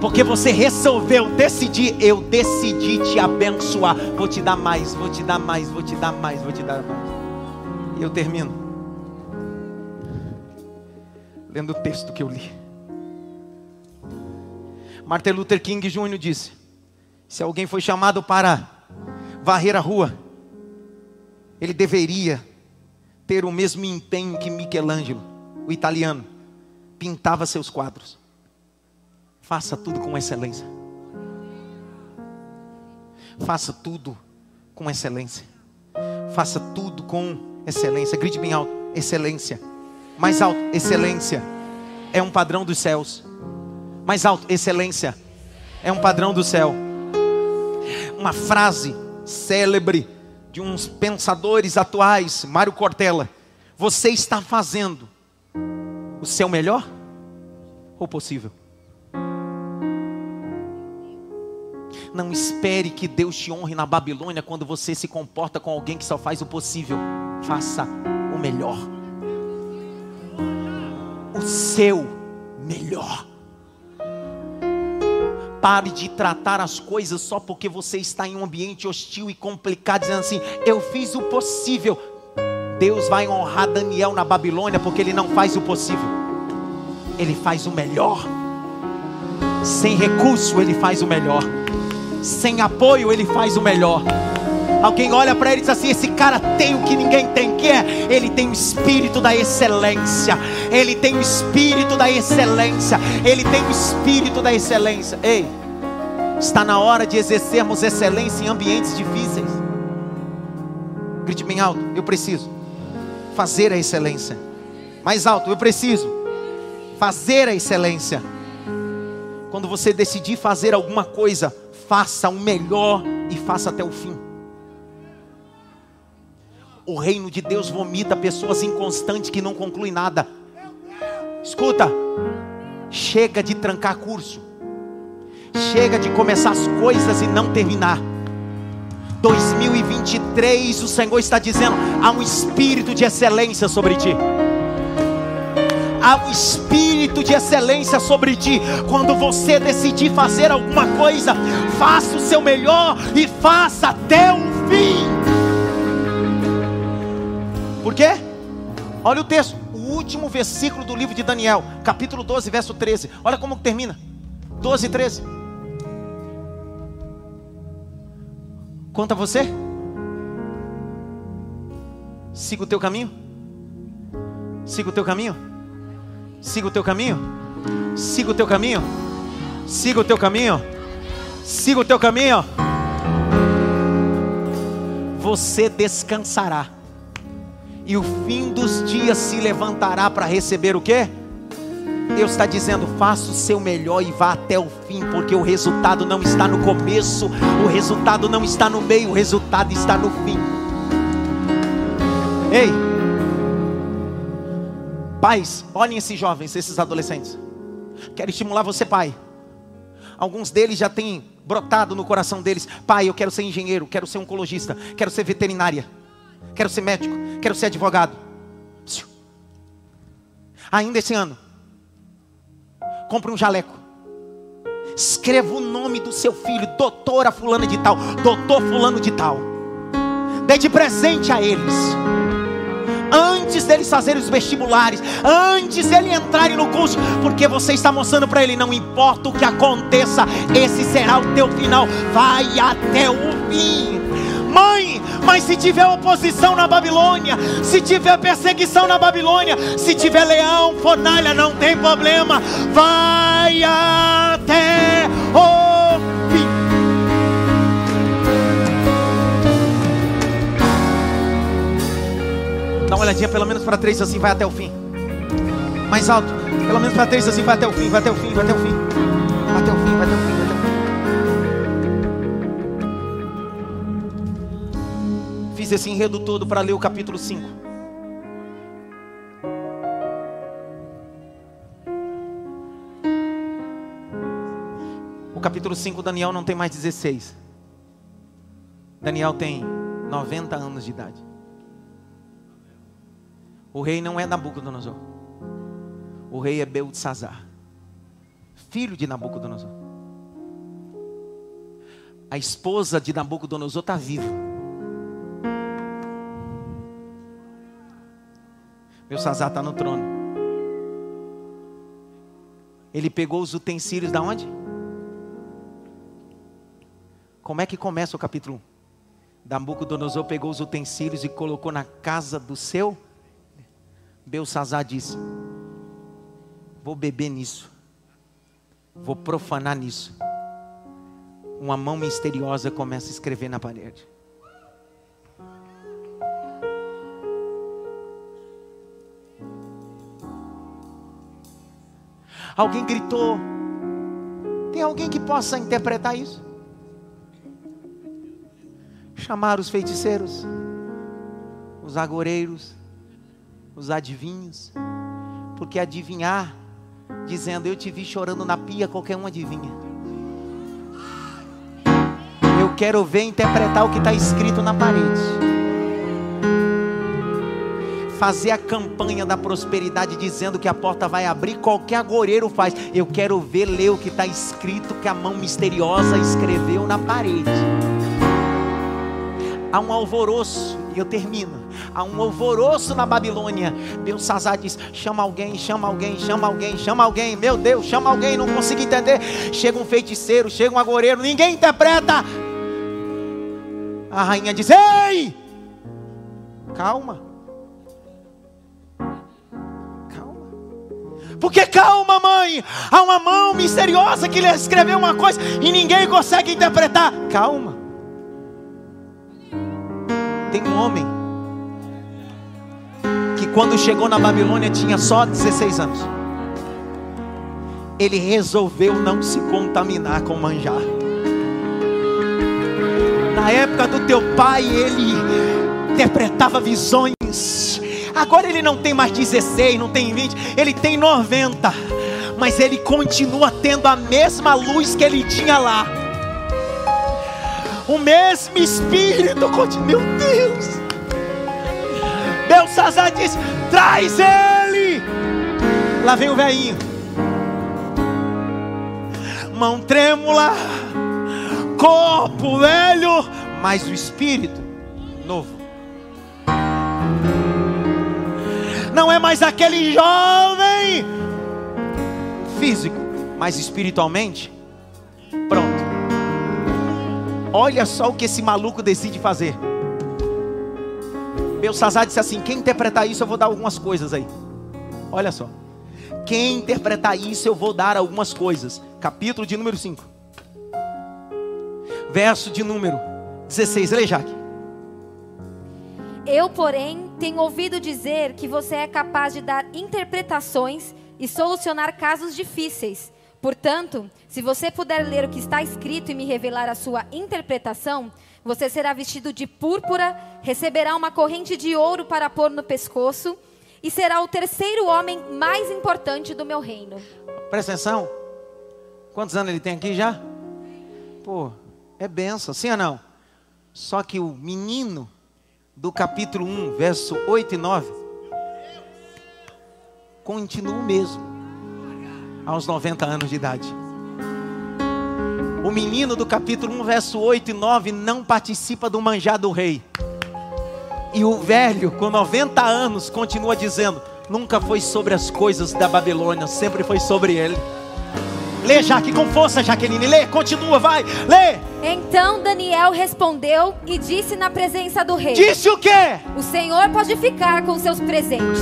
Porque você resolveu decidir, eu decidi te abençoar. Vou te dar mais, vou te dar mais, vou te dar mais, vou te dar mais. E eu termino. Lendo o texto que eu li. Martin Luther King Jr. disse: Se alguém foi chamado para varrer a rua, ele deveria ter o mesmo empenho que Michelangelo, o italiano, pintava seus quadros. Faça tudo com excelência. Faça tudo com excelência. Faça tudo com excelência. Grite bem alto: excelência. Mais alto: excelência. É um padrão dos céus. Mais alto: excelência. É um padrão do céu. Uma frase célebre de uns pensadores atuais, Mário Cortella. Você está fazendo o seu melhor ou possível? Não espere que Deus te honre na Babilônia quando você se comporta com alguém que só faz o possível. Faça o melhor. O seu melhor. Pare de tratar as coisas só porque você está em um ambiente hostil e complicado, dizendo assim: eu fiz o possível. Deus vai honrar Daniel na Babilônia porque ele não faz o possível, ele faz o melhor. Sem recurso, ele faz o melhor. Sem apoio, ele faz o melhor. Alguém olha para ele e diz assim: esse cara tem o que ninguém tem, que é? Ele tem o espírito da excelência. Ele tem o espírito da excelência. Ele tem o espírito da excelência. Ei, está na hora de exercermos excelência em ambientes difíceis. Grite bem alto, eu preciso fazer a excelência. Mais alto, eu preciso fazer a excelência. Quando você decidir fazer alguma coisa, faça o melhor e faça até o fim. O reino de Deus vomita pessoas inconstantes que não concluem nada. Escuta, chega de trancar curso, chega de começar as coisas e não terminar. 2023, o Senhor está dizendo: há um espírito de excelência sobre ti. Há um espírito de excelência sobre ti. Quando você decidir fazer alguma coisa, faça o seu melhor e faça até o fim. Por quê? Olha o texto, o último versículo do livro de Daniel, capítulo 12, verso 13. Olha como termina: 12 e 13. Conta você. Siga o teu caminho. Siga o teu caminho. Siga o teu caminho. Siga o teu caminho. Siga o teu caminho. Siga o teu caminho. Você descansará. E o fim dos dias se levantará para receber o quê? Deus está dizendo: faça o seu melhor e vá até o fim, porque o resultado não está no começo, o resultado não está no meio, o resultado está no fim. Ei, pais, olhem esses jovens, esses adolescentes. Quero estimular você, pai. Alguns deles já têm brotado no coração deles: pai, eu quero ser engenheiro, quero ser oncologista, quero ser veterinária, quero ser médico, quero ser advogado. Ainda esse ano, compre um jaleco. Escreva o nome do seu filho, doutora fulana de tal, doutor fulano de tal. Dê de presente a eles. Deles fazerem os vestibulares, antes deles entrarem no curso, porque você está mostrando para ele: não importa o que aconteça, esse será o teu final, vai até o fim. Mãe, mas se tiver oposição na Babilônia, se tiver perseguição na Babilônia, se tiver leão, fornalha, não tem problema, vai até o Dá uma olhadinha pelo menos para três assim, vai até o fim. Mais alto, pelo menos para três assim, vai até o fim, vai até o fim, vai até o fim. Vai até o fim, vai até o fim. fiz esse enredo todo para ler o capítulo 5. O capítulo 5, Daniel não tem mais 16. Daniel tem 90 anos de idade. O rei não é Nabucodonosor. O rei é Beltzazar, filho de Nabucodonosor. A esposa de Nabucodonosor está viva. Meu Sazá está no trono. Ele pegou os utensílios da onde? Como é que começa o capítulo 1? Nabucodonosor pegou os utensílios e colocou na casa do seu. Belsazar disse: Vou beber nisso, vou profanar nisso. Uma mão misteriosa começa a escrever na parede. Alguém gritou. Tem alguém que possa interpretar isso? Chamar os feiticeiros, os agoreiros, os adivinhos, porque adivinhar, dizendo eu te vi chorando na pia, qualquer um adivinha. Eu quero ver interpretar o que está escrito na parede fazer a campanha da prosperidade dizendo que a porta vai abrir, qualquer agoreiro faz. Eu quero ver, ler o que está escrito que a mão misteriosa escreveu na parede. Há um alvoroço, e eu termino. Há um alvoroço na Babilônia. Deus Sazá diz: chama alguém, chama alguém, chama alguém, chama alguém. Meu Deus, chama alguém, não consigo entender. Chega um feiticeiro, chega um agoreiro, ninguém interpreta. A rainha diz: Ei! Calma. Calma. Porque calma, mãe. Há uma mão misteriosa que lhe escreveu uma coisa e ninguém consegue interpretar. Calma. Tem um homem que quando chegou na Babilônia tinha só 16 anos. Ele resolveu não se contaminar com manjar. Na época do teu pai, ele interpretava visões. Agora ele não tem mais 16, não tem 20, ele tem 90. Mas ele continua tendo a mesma luz que ele tinha lá. O mesmo espírito continua. Meu Deus! Belsazar diz: traz ele. Lá vem o velhinho. Mão trêmula, corpo velho, mas o espírito novo. Não é mais aquele jovem físico, mas espiritualmente pronto. Olha só o que esse maluco decide fazer. Belsazar disse assim: quem interpretar isso, eu vou dar algumas coisas aí. Olha só. Quem interpretar isso, eu vou dar algumas coisas. Capítulo de número 5. Verso de número 16. Leia, Jaque. Eu, porém, tenho ouvido dizer que você é capaz de dar interpretações e solucionar casos difíceis. Portanto, se você puder ler o que está escrito e me revelar a sua interpretação, você será vestido de púrpura, receberá uma corrente de ouro para pôr no pescoço e será o terceiro homem mais importante do meu reino. Presta atenção. Quantos anos ele tem aqui já? Pô, é benção, sim ou não? Só que o menino do capítulo 1, verso 8 e 9, continua o mesmo, aos 90 anos de idade. O menino do capítulo 1, verso 8 e 9, não participa do manjar do rei. E o velho, com 90 anos, continua dizendo: nunca foi sobre as coisas da Babilônia, sempre foi sobre ele. Lê, Jaque, com força, Jaqueline. Lê, continua, vai, lê. Então Daniel respondeu e disse na presença do rei: Disse o quê? O Senhor pode ficar com seus presentes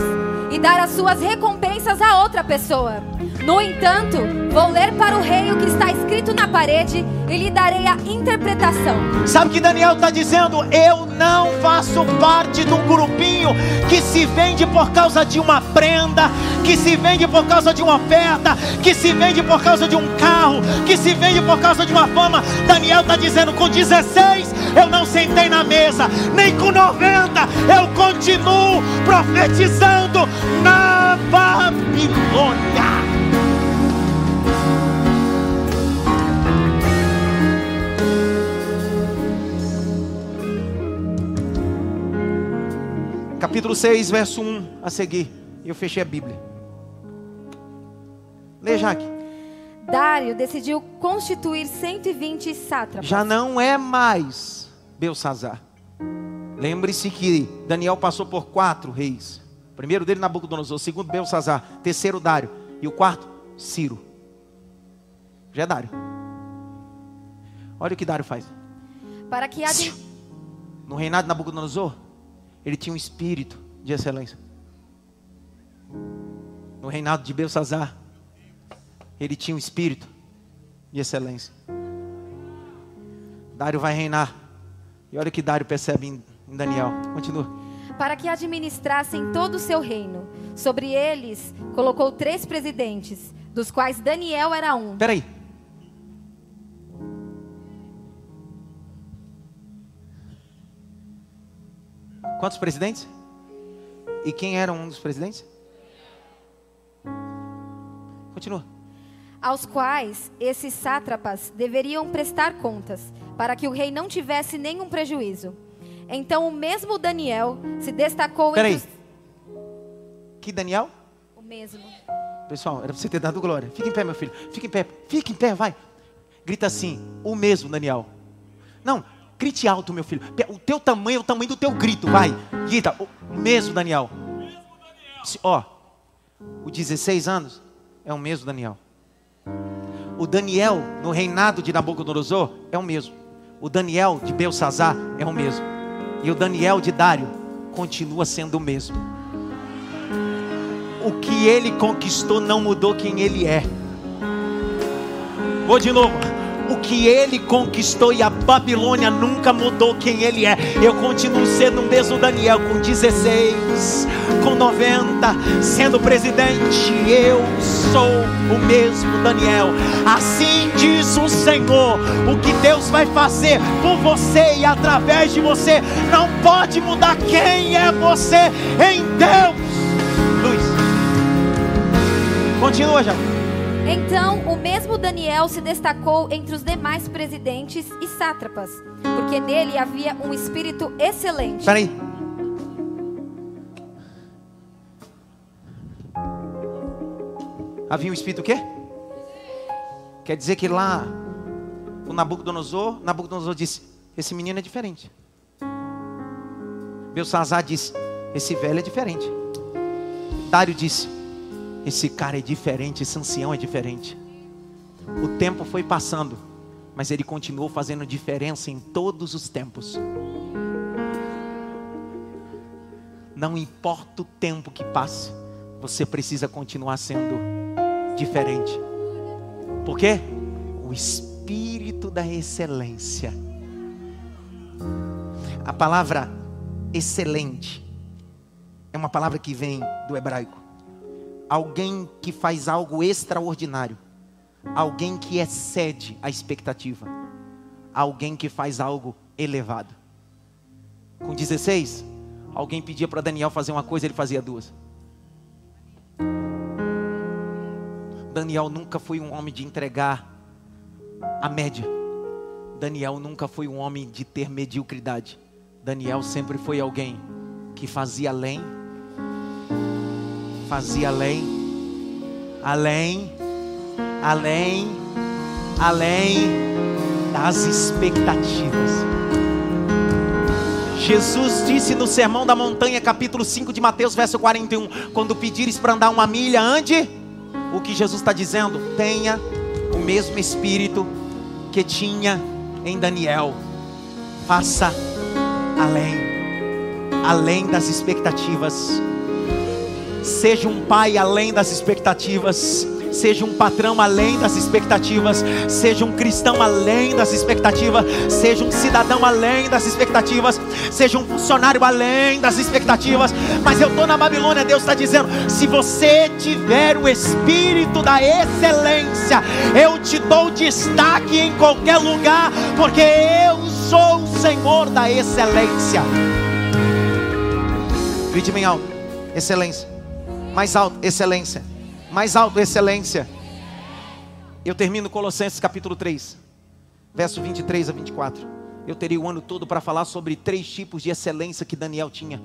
e dar as suas recompensas a outra pessoa. No entanto, vou ler para o rei o que está escrito na parede e lhe darei a interpretação. Sabe que Daniel está dizendo? Eu não faço parte de um grupinho que se vende por causa de uma prenda, que se vende por causa de uma oferta, que se vende por causa de um carro, que se vende por causa de uma fama. Daniel está dizendo: com 16 eu não sentei na mesa, nem com 90 eu continuo profetizando na Babilônia. Capítulo 6, verso 1 a seguir. Eu fechei a Bíblia. Lê, Jaque. Dário decidiu constituir 120 sátrapas. Já não é mais Belsazar. Lembre-se que Daniel passou por quatro reis. Primeiro dele, Nabucodonosor. O segundo, Belsazar. Terceiro, Dário. E o quarto, Ciro. Já é Dário. Olha o que Dário faz. Para que de... No reinado de Nabucodonosor, ele tinha um espírito de excelência. No reinado de Belsazar, ele tinha um espírito de excelência. Dário vai reinar. E olha o que Dário percebe em Daniel. Continua. Para que administrassem todo o seu reino. Sobre eles colocou três presidentes, dos quais Daniel era um. Peraí. Quantos presidentes? E quem era um dos presidentes? Continua. aos quais esses sátrapas deveriam prestar contas, para que o rei não tivesse nenhum prejuízo. Então o mesmo Daniel se destacou Peraí. os... Que Daniel? O mesmo. Pessoal, era para você ter dado glória. Fica em pé, meu filho. Fica em pé. Fica em pé, vai. Grita assim: o mesmo, Daniel. Não, grite alto, meu filho. O teu tamanho é o tamanho do teu grito, vai. Grita, o mesmo, Daniel. Se- Ó, o 16 anos é o mesmo, Daniel. O Daniel, no reinado de Nabucodonosor, é o mesmo. O Daniel de Belsazar é o mesmo. E o Daniel de Dário continua sendo o mesmo. O que ele conquistou não mudou quem ele é. Vou de novo o que ele conquistou e a Babilônia nunca mudou quem ele é. Eu continuo sendo o mesmo Daniel com 16, com 90, sendo presidente. Eu sou o mesmo Daniel. Assim diz o Senhor: o que Deus vai fazer por você e através de você não pode mudar quem é você em Deus. Luiz, continua já. Então, o mesmo Daniel se destacou entre os demais presidentes e sátrapas, porque nele havia um espírito excelente. Peraí. Havia um espírito o quê? Quer dizer que lá o Nabucodonosor, Nabucodonosor disse: Esse menino é diferente. Belsazar disse: Esse velho é diferente. Dário disse: esse cara é diferente, esse ancião é diferente. O tempo foi passando, mas ele continuou fazendo diferença em todos os tempos. Não importa o tempo que passe, você precisa continuar sendo diferente. Por quê? O espírito da excelência. A palavra excelente é uma palavra que vem do hebraico alguém que faz algo extraordinário, alguém que excede a expectativa, alguém que faz algo elevado. Com 16, alguém pedia para Daniel fazer uma coisa, ele fazia duas. Daniel nunca foi um homem de entregar a média. Daniel nunca foi um homem de ter mediocridade. Daniel sempre foi alguém que fazia além fazia além, além, além, além das expectativas. Jesus disse no Sermão da Montanha, capítulo 5 de Mateus, verso 41: Quando pedires para andar uma milha, ande. O que Jesus está dizendo? Tenha o mesmo espírito que tinha em Daniel. Faça além, além das expectativas Seja um pai além das expectativas. Seja um patrão além das expectativas, seja um cristão além das expectativas, seja um cidadão além das expectativas, seja um funcionário além das expectativas. Mas eu estou na Babilônia, Deus está dizendo: se você tiver o espírito da excelência, eu te dou destaque em qualquer lugar, porque eu sou o Senhor da excelência. Grite bem alto: excelência. Mais alto, excelência. Mais alto, excelência. Eu termino Colossenses capítulo 3, verso 23 a 24. Eu teria o ano todo para falar sobre três tipos de excelência que Daniel tinha.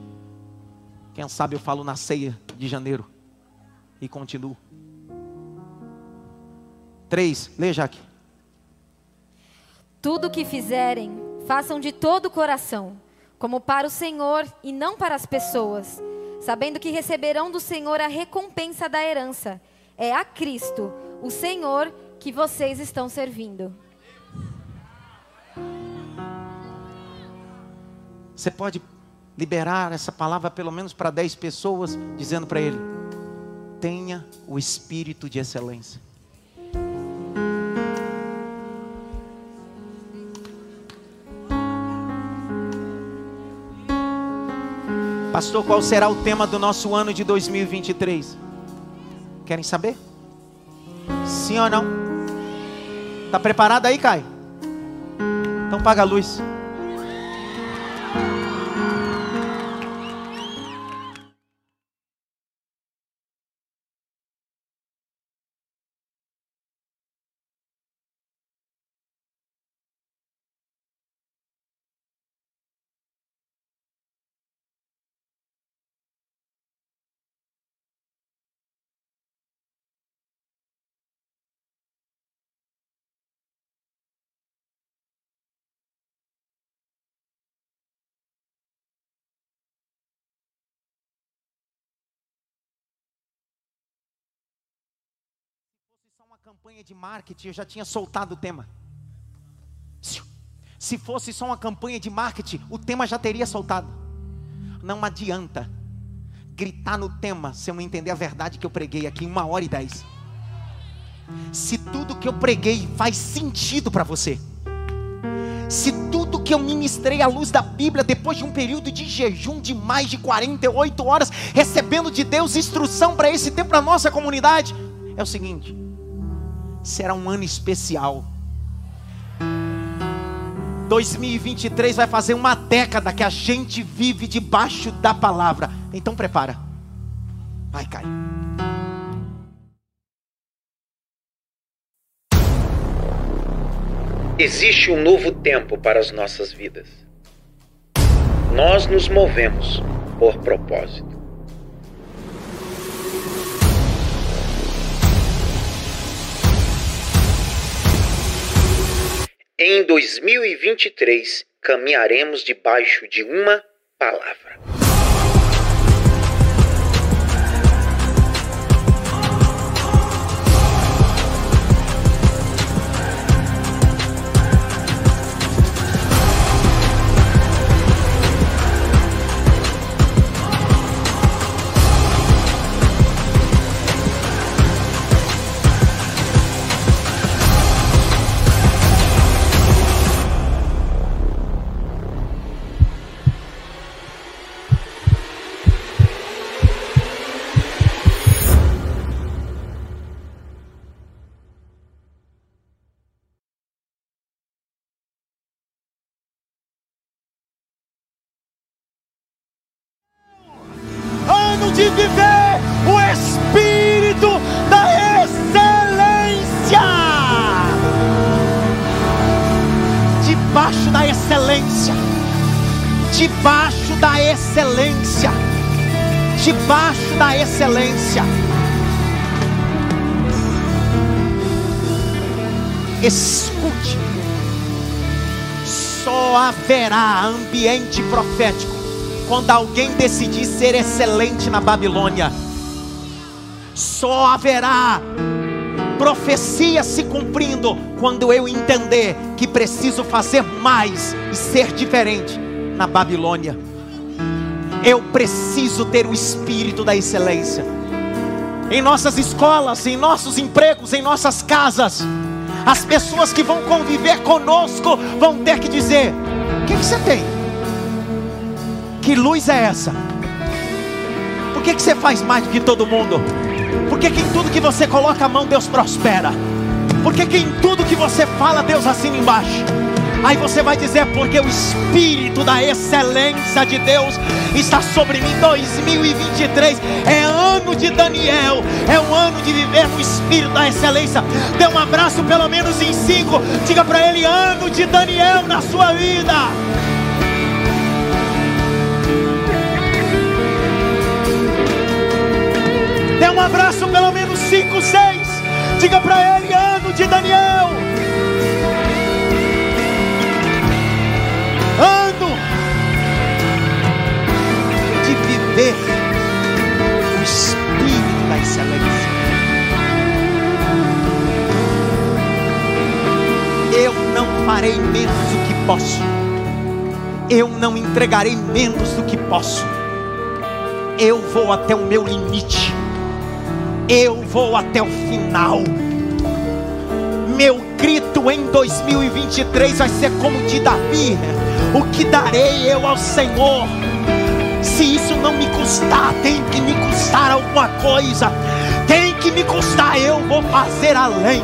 Quem sabe eu falo na ceia de janeiro. E continuo. Três, leia Jaque. Tudo que fizerem, façam de todo o coração, como para o Senhor e não para as pessoas sabendo que receberão do Senhor a recompensa da herança. É a Cristo, o Senhor, que vocês estão servindo. Você pode liberar essa palavra pelo menos para 10 pessoas, dizendo para ele: tenha o espírito de excelência. Pastor, qual será o tema do nosso ano de 2023? Querem saber? Sim ou não? Tá preparado aí, Caio? Então paga a luz. Campanha de marketing, eu já tinha soltado o tema. Se fosse só uma campanha de marketing, o tema já teria soltado. Não adianta gritar no tema se eu não entender a verdade que eu preguei aqui em uma hora e dez. Se tudo que eu preguei faz sentido para você, se tudo que eu ministrei à luz da Bíblia, depois de um período de jejum de mais de 48 horas, recebendo de Deus instrução para esse tempo para nossa comunidade, é o seguinte: será um ano especial. 2023 vai fazer uma década que a gente vive debaixo da palavra. Então prepara. Vai, Caio. Existe um novo tempo para as nossas vidas. Nós nos movemos por propósito. Em 2023, caminharemos debaixo de uma palavra. Haverá ambiente profético quando alguém decidir ser excelente na Babilônia. Só haverá profecia se cumprindo quando eu entender que preciso fazer mais e ser diferente na Babilônia. Eu preciso ter o espírito da excelência. Em nossas escolas, em nossos empregos, em nossas casas, as pessoas que vão conviver conosco vão ter que dizer: O que, você tem? Que luz é essa? Por que, que você faz mais do que todo mundo? Por que, que em tudo que você coloca a mão, Deus prospera? Por que, que em tudo que você fala, Deus assina embaixo? Aí você vai dizer, porque o Espírito da excelência de Deus está sobre mim. 2023 é ano de Daniel, é um ano de viver no Espírito da excelência. Dê um abraço, pelo menos em cinco. Diga para ele: ano de Daniel na sua vida. Dê um abraço, pelo menos cinco, seis. Diga para ele: ano de Daniel. Viver o espírito da excelência. Eu não farei menos do que posso. Eu não entregarei menos do que posso. Eu vou até o meu limite eu vou até o final. Meu grito em 2023 vai ser como de Davi: O que darei eu ao Senhor? Não me custar, tem que me custar alguma coisa. Tem que me custar, eu vou fazer além.